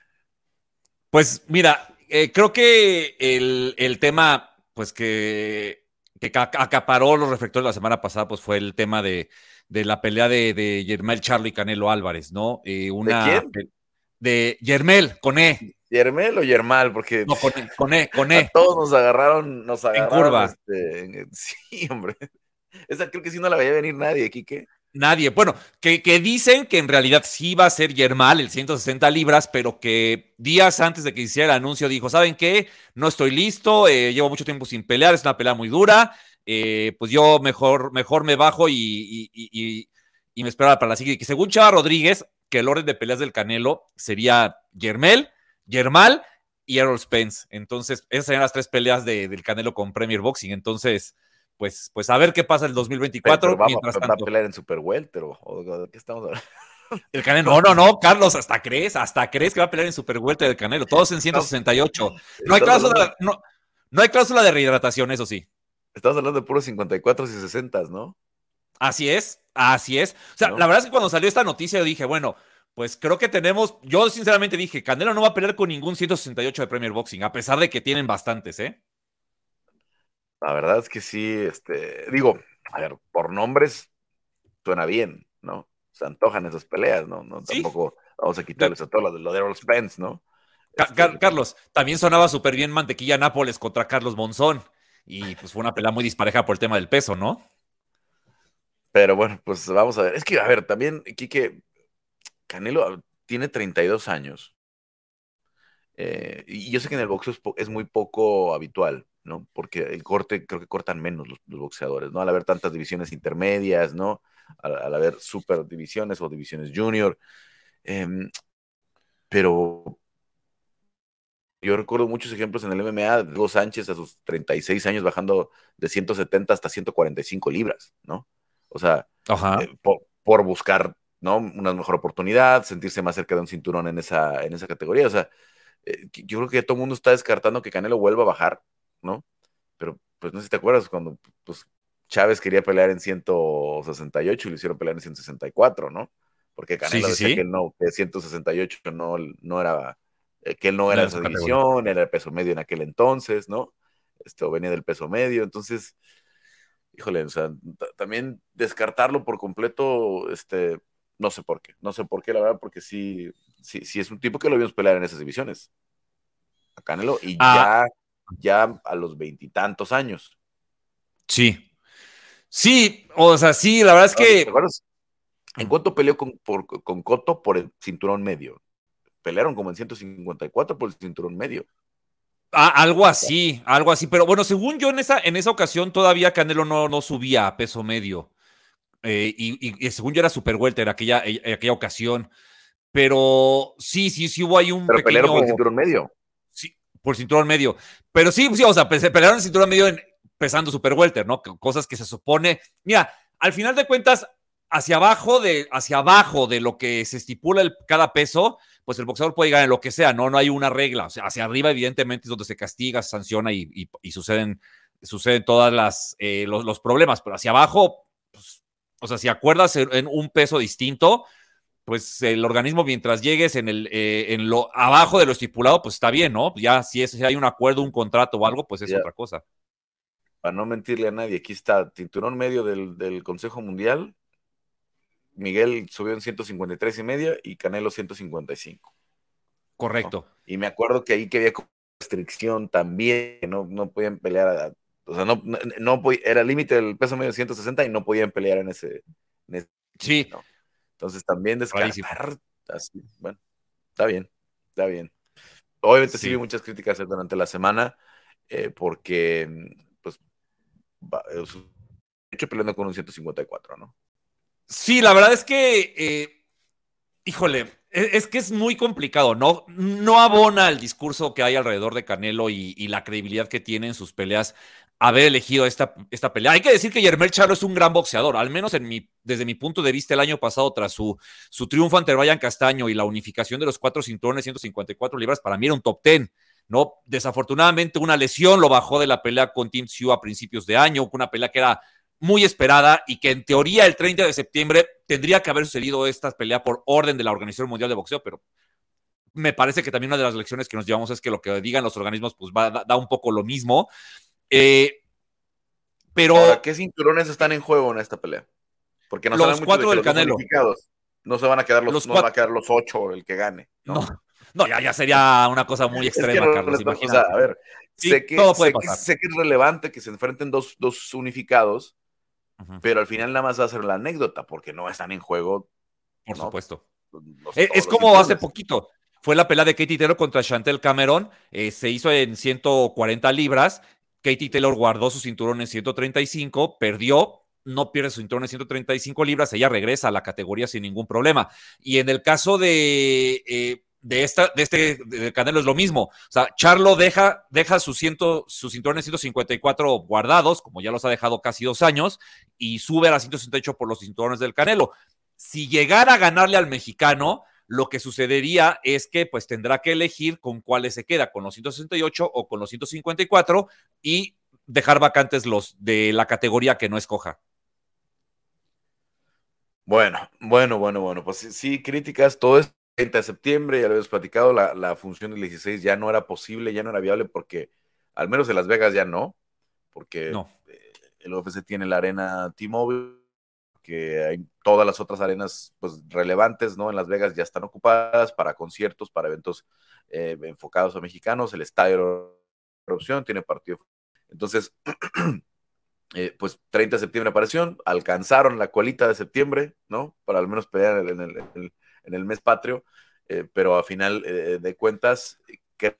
Pues mira, eh, creo que el, tema, pues que, acaparó los reflectores la semana pasada, pues fue el tema de, la pelea de, de Yermel Charlo y Canelo Álvarez, ¿no? Eh, una, ¿De quién? De Yermel, con E. ¿Yermel o Yermal? Porque. No, con E, con E. Con e. todos nos agarraron, nos agarraron. En curva. Este, sí, hombre. Esa creo que sí no la veía venir nadie, Kike. Nadie. Bueno, que, dicen que en realidad sí va a ser Yermal el 160 libras, pero que días antes de que hiciera el anuncio dijo, ¿saben qué? No estoy listo, eh, llevo mucho tiempo sin pelear, es una pelea muy dura, eh, pues yo mejor, mejor me bajo y, y, me espero para la siguiente. Que según Chava Rodríguez, que el orden de peleas del Canelo sería Yermel, Yermal y Errol Spence. Entonces, esas serían las tres peleas del Canelo con Premier Boxing. Entonces pues, pues a ver qué pasa el 2024. vamos, mientras tanto. a pelear en Super Welter o, de qué estamos hablando. El Canelo, no, no, no, Carlos, hasta crees, hasta crees que va a pelear en Super Welter el Canelo, todos en 168. No hay cláusula, no, no hay cláusula de rehidratación, eso sí. Estamos hablando de puros 54 y 60, ¿no? Así es, así es. O sea, la verdad es que cuando salió esta noticia yo dije, bueno, pues creo que tenemos, yo sinceramente dije, Canelo no va a pelear con ningún 168 de Premier Boxing, a pesar de que tienen bastantes, ¿eh? La verdad es que sí, este, digo, a ver, por nombres suena bien, ¿no? Se antojan esas peleas, ¿no? no Tampoco vamos a quitarles a todo lo de Errol Spence, ¿no? Este, Carlos, también sonaba súper bien Mantequilla Nápoles contra Carlos Monzón. Y pues fue una pelea muy dispareja por el tema del peso, ¿no? Pero bueno, pues vamos a ver. Es que, a ver, también, Quique, Canelo tiene 32 años. Eh, y yo sé que en el boxeo es muy poco habitual, ¿no? Porque el corte, creo que cortan menos los, boxeadores, ¿no? Al haber tantas divisiones intermedias, ¿no? Al, haber super divisiones o divisiones junior. Em, pero yo recuerdo muchos ejemplos en el MMA, de Hugo Sánchez a sus 36 años bajando de 170 hasta 145 libras, ¿no? O sea, eh, por, buscar, ¿no? Una mejor oportunidad, sentirse más cerca de un cinturón en esa, en esa categoría. O sea, eh, yo creo que todo el mundo está descartando que Canelo vuelva a bajar, ¿no? Pero, pues no sé si te acuerdas, cuando pues, Chávez quería pelear en 168 y lo hicieron pelear en 164, ¿no? Porque Canelo decía que no, que 168 no, no era, eh, que él no era esa división, era el peso medio en aquel entonces, ¿no? Esto venía del peso medio, entonces, híjole, o sea, también descartarlo por completo, este, no sé por qué, no sé por qué, la verdad, porque sí, sí, sí es un tipo que lo vimos pelear en esas divisiones. A Canelo, y ah. ya ya a los veintitantos años. Sí. Sí, o sea, sí, la verdad es que. ¿En cuánto peleó con, por, con Cotto por el cinturón medio? Pelearon como en 154 por el cinturón medio. Algo así, algo así. Pero bueno, según yo en esa, en esa ocasión todavía Canelo no, no subía a peso medio. Eh, y, según yo era super welter aquella, en aquella ocasión. Pero sí, sí, sí hubo ahí un Pero pequeño... por el cinturón medio. Sí, por el cinturón medio. Pero sí, sí, o sea, se pelearon el cinturón medio en, pesando super welter, ¿no? Cosas que se supone... Mira, al final de cuentas, hacia abajo de, hacia abajo de lo que se estipula el, cada peso, pues el boxeador puede llegar en lo que sea, ¿no? No hay una regla. O sea, hacia arriba, evidentemente, es donde se castiga, se sanciona y, suceden, suceden todas las eh, los, problemas. Pero hacia abajo, pues, o sea, si acuerdas en un peso distinto, pues el organismo, mientras llegues en el eh, en lo abajo de lo estipulado, pues está bien, ¿no? Ya si, es, si hay un acuerdo, un contrato o algo, pues es otra cosa. Para no mentirle a nadie, aquí está cinturón medio del, del Consejo Mundial, Miguel subió en 153 y medio y Canelo 155. Correcto. Y me acuerdo que ahí que había restricción también, que no, no podían pelear, o sea, no, no, era límite del peso medio de 160 y no podían pelear en ese. sí. Entonces también descartar, así, bueno, está bien, está bien. Obviamente sí, muchas críticas durante la semana, eh, porque, pues, de hecho peleando con un 154, ¿no? Sí, la verdad es que, eh, híjole, e, es, que es muy complicado, ¿no? No abona el discurso que hay alrededor de Canelo y, la credibilidad que tiene en sus peleas haber elegido esta, esta pelea. Hay que decir que Yermel Charlo es un gran boxeador, al menos desde mi punto de vista el año pasado, tras su, su triunfo ante Ryan Castaño y la unificación de los cuatro cinturones, 154 libras, para mí era un top ten. ¿no? Desafortunadamente, una lesión lo bajó de la pelea con Team Sioux a principios de año, una pelea que era muy esperada y que en teoría el 30 de septiembre tendría que haber sucedido esta pelea por orden de la Organización Mundial de Boxeo, pero me parece que también una de las lecciones que nos llevamos es que lo que digan los organismos pues va, da, un poco lo mismo. Eh, pero... ¿qué cinturones están en juego en esta pelea? Porque no los cuatro del Canelo. No se van a quedar los, no van a quedar los ocho el que gane. No, no, ya, ya, sería una cosa muy extrema, Carlos. a ver, sé, que, sé, que, es relevante que se enfrenten dos, dos unificados, pero al final nada más va a ser la anécdota, porque no están en juego. Por supuesto. E, es, como hace poquito. Fue la pelea de Katie Taylor contra Chantel Cameron. Eh, se hizo en 140 libras. Katie Taylor guardó su cinturón en 135, perdió, no pierde su cinturón en 135 libras, ella regresa a la categoría sin ningún problema. Y en el caso de, eh, de, esta, de este Canelo es lo mismo. O sea, Charlo deja, deja sus, ciento, sus cinturones 154 guardados, como ya los ha dejado casi dos años, y sube a la 168 por los cinturones del Canelo. Si llegara a ganarle al mexicano, lo que sucedería es que pues tendrá que elegir con cuáles se queda, con los 168 o con los 154 y dejar vacantes los de la categoría que no escoja. Bueno, bueno, bueno, bueno, pues sí, críticas, todo esto 30 de septiembre, ya lo habíamos platicado, la, función del 16 ya no era posible, ya no era viable porque, al menos en Las Vegas ya no, porque eh, el UFC tiene la arena T-Mobile, que hay todas las otras arenas pues, relevantes, ¿no? En Las Vegas ya están ocupadas para conciertos, para eventos eh, enfocados a mexicanos, el estadio de opción tiene partido. Entonces, eh, pues 30 de septiembre apareció, alcanzaron la colita de septiembre, ¿no? Para al menos pelear en el en el mes patrio, eh, pero a final eh, de cuentas, que,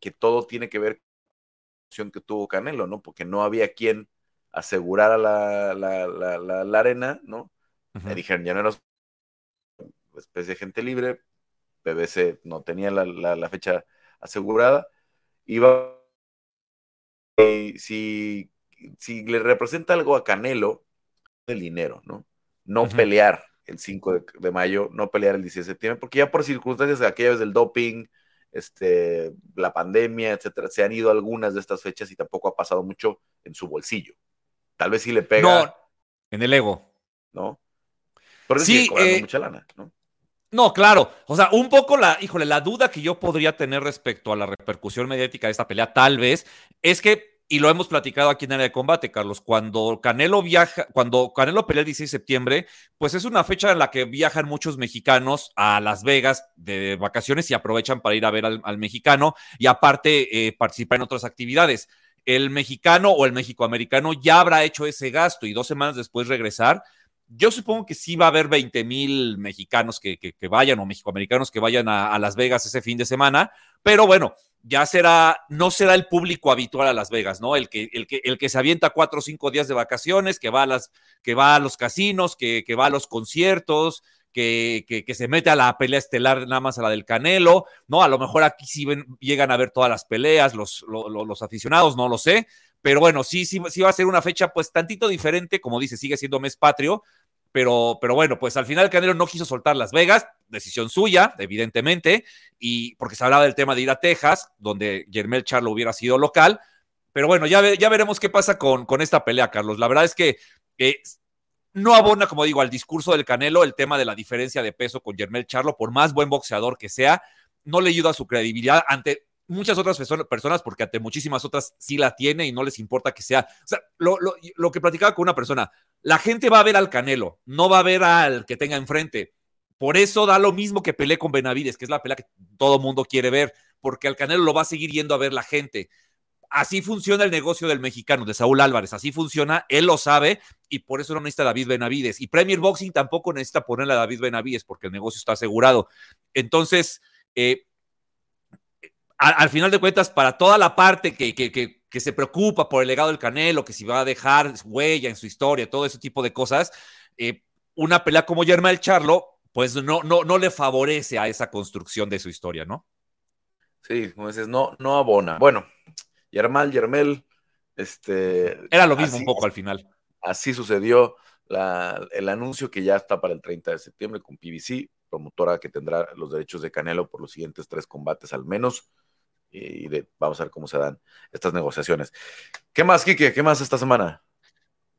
que todo tiene que ver con la acción que tuvo Canelo, ¿no? Porque no había quien asegurara la, la, arena, ¿no? Me dijeron, ya no era especie de gente libre, PBC no tenía la, fecha asegurada, iba y si, si le representa algo a Canelo, el dinero, ¿no? No pelear, el 5 de, mayo, no pelear el 16 de septiembre, porque ya por circunstancias de aquellas del doping, este, la pandemia, etcétera, se han ido algunas de estas fechas y tampoco ha pasado mucho en su bolsillo. Tal vez sí le pega. No, en el ego. ¿No? Pero sí, eh, mucha lana, ¿no? No, claro. O sea, un poco la, híjole, la duda que yo podría tener respecto a la repercusión mediática de esta pelea, tal vez, es que y lo hemos platicado aquí en área de combate, Carlos, cuando Canelo viaja, cuando Canelo pelea el 16 de septiembre, pues es una fecha en la que viajan muchos mexicanos a Las Vegas de vacaciones y aprovechan para ir a ver al, mexicano y aparte eh, participar en otras actividades. El mexicano o el mexicoamericano ya habrá hecho ese gasto y dos semanas después regresar, Yo supongo que sí va a haber 20 mil mexicanos que, vayan o mexicoamericanos que vayan a, Las Vegas ese fin de semana, pero bueno, ya será, no será el público habitual a Las Vegas, ¿no? El que, el que, el que se avienta cuatro o cinco días de vacaciones, que va a, las, que va a los casinos, que, que va a los conciertos, que, que, se mete a la pelea estelar nada más a la del Canelo, ¿no? A lo mejor aquí sí llegan a ver todas las peleas, los, los, aficionados, no lo sé, pero bueno, sí, sí, sí va a ser una fecha pues tantito diferente, como dice, sigue siendo mes patrio, pero, pero bueno, pues al final el Canelo no quiso soltar Las Vegas, decisión suya, evidentemente, y porque se hablaba del tema de ir a Texas, donde Germel Charlo hubiera sido local, pero bueno, ya, ya veremos qué pasa con, con esta pelea, Carlos. La verdad es que eh, no abona, como digo, al discurso del Canelo el tema de la diferencia de peso con Germel Charlo, por más buen boxeador que sea, no le ayuda a su credibilidad ante muchas otras personas, porque ante muchísimas otras sí la tiene y no les importa que sea. O sea, lo, lo, que platicaba con una persona, la gente va a ver al Canelo, no va a ver al que tenga enfrente. Por eso da lo mismo que peleé con Benavides, que es la pelea que todo mundo quiere ver, porque al Canelo lo va a seguir yendo a ver la gente así funciona el negocio del mexicano, de Saúl Álvarez, así funciona, él lo sabe y por eso no necesita David Benavides. Y Premier Boxing tampoco necesita ponerle a David Benavides porque el negocio está asegurado. Entonces, eh, al, final de cuentas, para toda la parte que, que, se preocupa por el legado del Canelo, que si va a dejar huella en su historia, todo ese tipo de cosas, eh, una pelea como Yerma el Charlo, pues no, no, no le favorece a esa construcción de su historia, ¿no? Sí, como dices, no, no abona. Bueno, Yermal, Yermel. Este, Era lo mismo un poco al final. Así sucedió el anuncio que ya está para el 30 de septiembre con PBC, promotora que tendrá los derechos de Canelo por los siguientes tres combates al menos. Y vamos a ver cómo se dan estas negociaciones. ¿Qué más, Kike? ¿Qué más esta semana?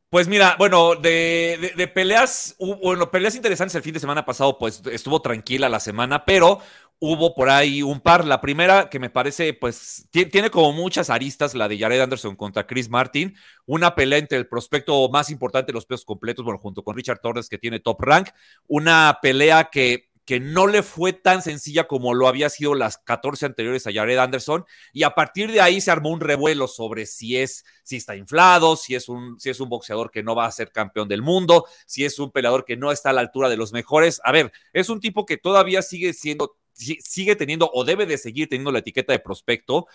Pues mira, bueno, de, de, peleas, bueno, peleas interesantes el fin de semana pasado, pues estuvo tranquila la semana, pero hubo por ahí un par. La primera que me parece, pues, tiene como muchas aristas, la de Jared Anderson contra Chris Martin, una pelea entre el prospecto más importante de los pesos completos, bueno, junto con Richard Torres, que tiene top rank, una pelea que que no le fue tan sencilla como lo había sido las 14 anteriores a Jared Anderson y a partir de ahí se armó un revuelo sobre si es si está inflado, si es un si es un boxeador que no va a ser campeón del mundo, si es un peleador que no está a la altura de los mejores. A ver, es un tipo que todavía sigue siendo sigue teniendo o debe de seguir teniendo la etiqueta de prospecto,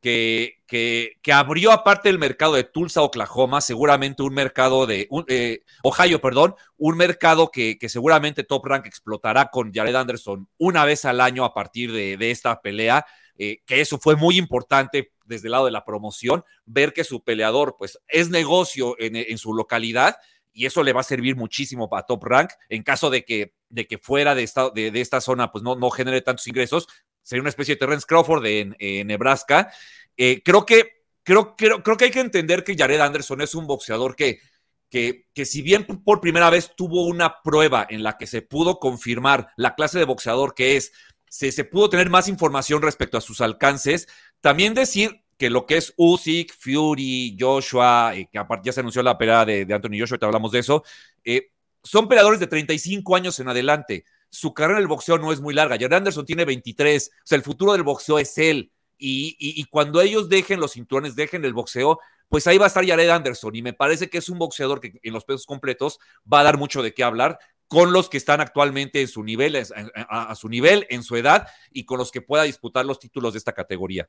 que, que, abrió aparte el mercado de Tulsa, Oklahoma, seguramente un mercado de eh, Ohio, perdón, un mercado que, que, seguramente Top Rank explotará con Jared Anderson una vez al año a partir de, de esta pelea, eh, que eso fue muy importante desde el lado de la promoción, ver que su peleador pues es negocio en, en su localidad y eso le va a servir muchísimo para Top Rank en caso de que, de que fuera de esta, de, esta zona pues no, no genere tantos ingresos. Sería una especie de Terrence Crawford en, Nebraska. Eh, creo, que, creo, creo, creo que hay que entender que Jared Anderson es un boxeador que, que, que, si bien por primera vez tuvo una prueba en la que se pudo confirmar la clase de boxeador que es, se, se pudo tener más información respecto a sus alcances, también decir que lo que es Usyk, Fury, Joshua, eh, que aparte ya se anunció la pelea de, Anthony Joshua, te hablamos de eso, eh, son peleadores de 35 años en adelante. Su carrera en el boxeo no es muy larga. Jared Anderson tiene 23. O sea, el futuro del boxeo es él. Y, cuando ellos dejen los cinturones, dejen el boxeo, pues ahí va a estar Jared Anderson. Y me parece que es un boxeador que en los pesos completos va a dar mucho de qué hablar con los que están actualmente en su nivel, a su nivel, en su edad, y con los que pueda disputar los títulos de esta categoría.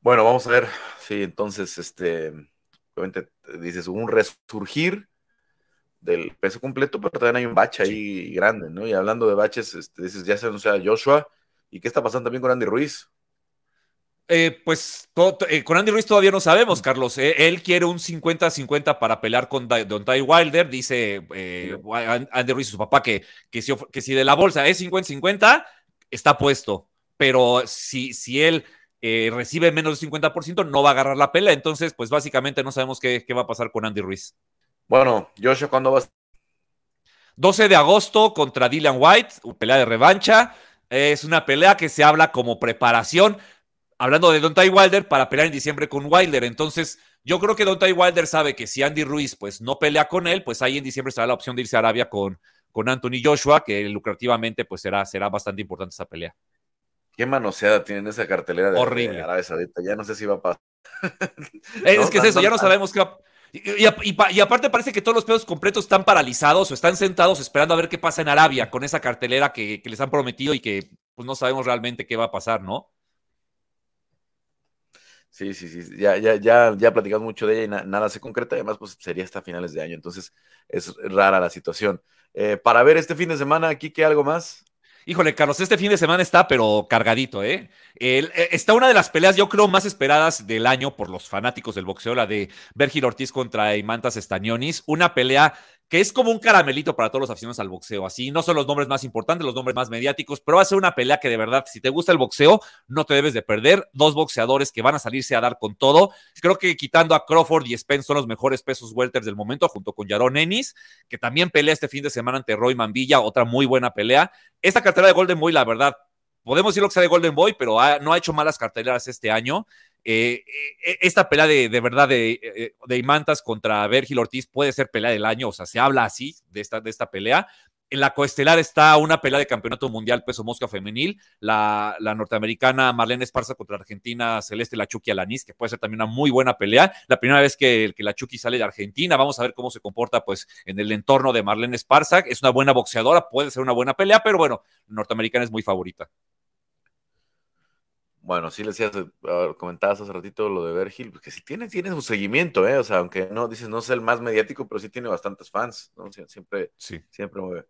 Bueno, vamos a ver. Sí, entonces, este, obviamente dices, un resurgir del peso completo, pero también hay un bache ahí grande, ¿no? Y hablando de baches, este, dices, ya se anuncia Joshua. ¿Y qué está pasando también con Andy Ruiz? Eh, pues eh, con Andy Ruiz todavía no sabemos, Carlos. Eh, él quiere un 50-50 para pelear con Don Ty Wilder. Dice Andy Ruiz, su papá, que, que, si, que si de la bolsa es 50-50, está puesto. Pero si, si él recibe menos del 50%, no va a agarrar la pelea. Entonces, pues básicamente no sabemos qué, va a pasar con Andy Ruiz. Bueno, Joshua, ¿cuándo vas? 12 de agosto contra Dylan White, pelea de revancha. Es una pelea que se habla como preparación, hablando de Don Ty Wilder, para pelear en diciembre con Wilder. Entonces, yo creo que Don Ty Wilder sabe que si Andy Ruiz pues no pelea con él, pues ahí en diciembre será la opción de irse a Arabia con, con Anthony Joshua, que lucrativamente pues será, será bastante importante esa pelea. Qué manoseada tienen esa cartelera de, Horrible. Arabia Saudita. Ya no sé si va a pasar. Es que es eso, ya no sabemos qué va Y, aparte parece que todos los pedos completos están paralizados o están sentados esperando a ver qué pasa en Arabia con esa cartelera que, les han prometido y que pues no sabemos realmente qué va a pasar, ¿no? Sí, sí, sí, ya, ya, ya, ya platicamos mucho de ella y nada se concreta, además pues sería hasta finales de año, entonces es rara la situación. Eh, para ver este fin de semana, aquí, ¿qué algo más? Híjole, Carlos, este fin de semana está, pero cargadito, ¿eh? eh está una de las peleas, yo creo, más esperadas del año por los fanáticos del boxeo, la de Vergil Ortiz contra Imantas Estañonis. Una pelea que es como un caramelito para todos los aficionados al boxeo. Así, no son los nombres más importantes, los nombres más mediáticos, pero va a ser una pelea que de verdad, si te gusta el boxeo, no te debes de perder. Dos boxeadores que van a salirse a dar con todo. Creo que quitando a Crawford y Spence son los mejores pesos welters del momento, junto con Yaron Ennis, que también pelea este fin de semana ante Roy Mambilla, otra muy buena pelea. Esta cartera de Golden Boy, la verdad, podemos decir lo que sea de Golden Boy, pero no ha hecho malas carteleras este año. Eh, eh, esta pelea de, verdad de, eh, de, Imantas contra Vergil Ortiz puede ser pelea del año, o sea, se habla así de esta, de esta pelea. En la coestelar está una pelea de campeonato mundial peso mosca femenil, la, norteamericana Marlene Esparza contra Argentina Celeste Lachuki Alanis, que puede ser también una muy buena pelea. La primera vez que, que Lachuki sale de Argentina, vamos a ver cómo se comporta pues en el entorno de Marlene Esparza. Es una buena boxeadora, puede ser una buena pelea, pero bueno, la norteamericana es muy favorita. Bueno, sí le decías, comentabas hace ratito lo de Vergil, que sí tiene, tiene su seguimiento, ¿eh? O sea, aunque no dices, no es el más mediático, pero sí tiene bastantes fans, ¿no? Siempre, sí. siempre mueve.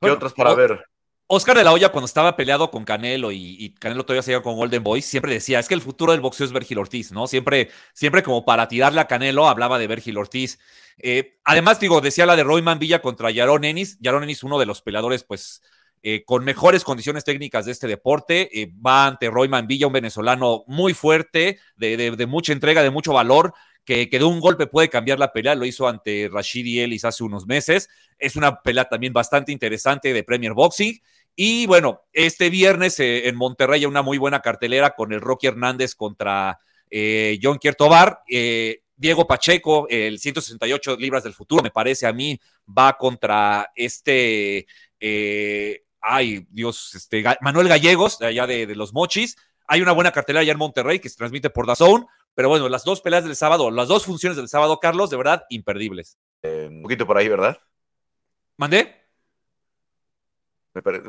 ¿Qué otras para ver? Oscar de la Hoya, cuando estaba peleado con Canelo y, Canelo todavía seguía con Golden Boy, siempre decía, es que el futuro del boxeo es Vergil Ortiz, ¿no? Siempre, siempre como para tirarle a Canelo, hablaba de Vergil Ortiz. Eh, además, digo, decía la de Royman Villa contra Yaron Ennis. Yaron Ennis, uno de los peleadores, pues, eh, con mejores condiciones técnicas de este deporte. Eh, va ante Royman Villa, un venezolano muy fuerte, de, mucha entrega, de mucho valor, que, de un golpe puede cambiar la pelea. Lo hizo ante Rashid Ellis hace unos meses. Es una pelea también bastante interesante de Premier Boxing. Y bueno, este viernes eh, en Monterrey hay una muy buena cartelera con el Rocky Hernández contra John Kiertobar. Diego Pacheco, el 168 libras del futuro, me parece a mí, va contra este ay, Dios, este, Manuel Gallegos, de allá de, los Mochis. Hay una buena cartelera allá en Monterrey que se transmite por DAZN, pero bueno, las dos peleas del sábado, las dos funciones del sábado, Carlos, de verdad, imperdibles. Eh, un poquito por ahí, ¿verdad? ¿Mandé?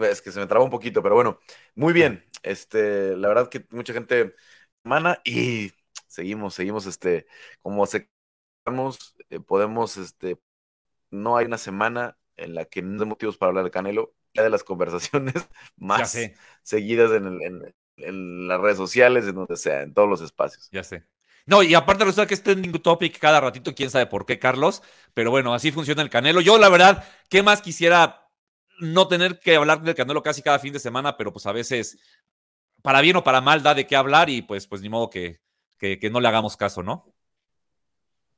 Es que se me traba un poquito, pero bueno, muy bien. Este, la verdad que mucha gente mana y seguimos, seguimos, este, como se eh, podemos, este, no hay una semana en la que no hay motivos para hablar de Canelo de las conversaciones más seguidas en, las redes sociales, en donde sea, en todos los espacios. Ya sé. No, y aparte resulta que es trending topic cada ratito, quién sabe por qué, Carlos, pero bueno, así funciona el Canelo. Yo, la verdad, ¿qué más quisiera no tener que hablar del Canelo casi cada fin de semana, pero pues a veces, para bien o para mal, da de qué hablar y pues, pues ni modo que, que, no le hagamos caso, ¿no?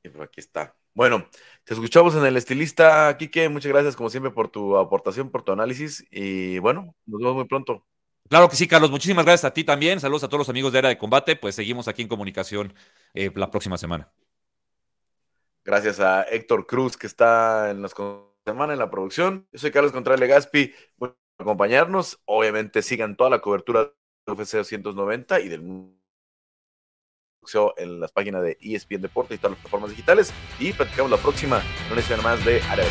Y pues aquí está. Bueno, te escuchamos en el estilista, Kike. Muchas gracias, como siempre, por tu aportación, por tu análisis. Y bueno, nos vemos muy pronto. Claro que sí, Carlos. Muchísimas gracias a ti también. Saludos a todos los amigos de Era de Combate. Pues seguimos aquí en comunicación eh, la próxima semana. Gracias a Héctor Cruz, que está en la semana en la producción. Yo soy Carlos Contreras Legaspi. Por acompañarnos. Obviamente sigan toda la cobertura de UFC 290 y del mundo en las páginas de ESPN Deportes y todas las plataformas digitales. Y platicamos la próxima, una edición más de Área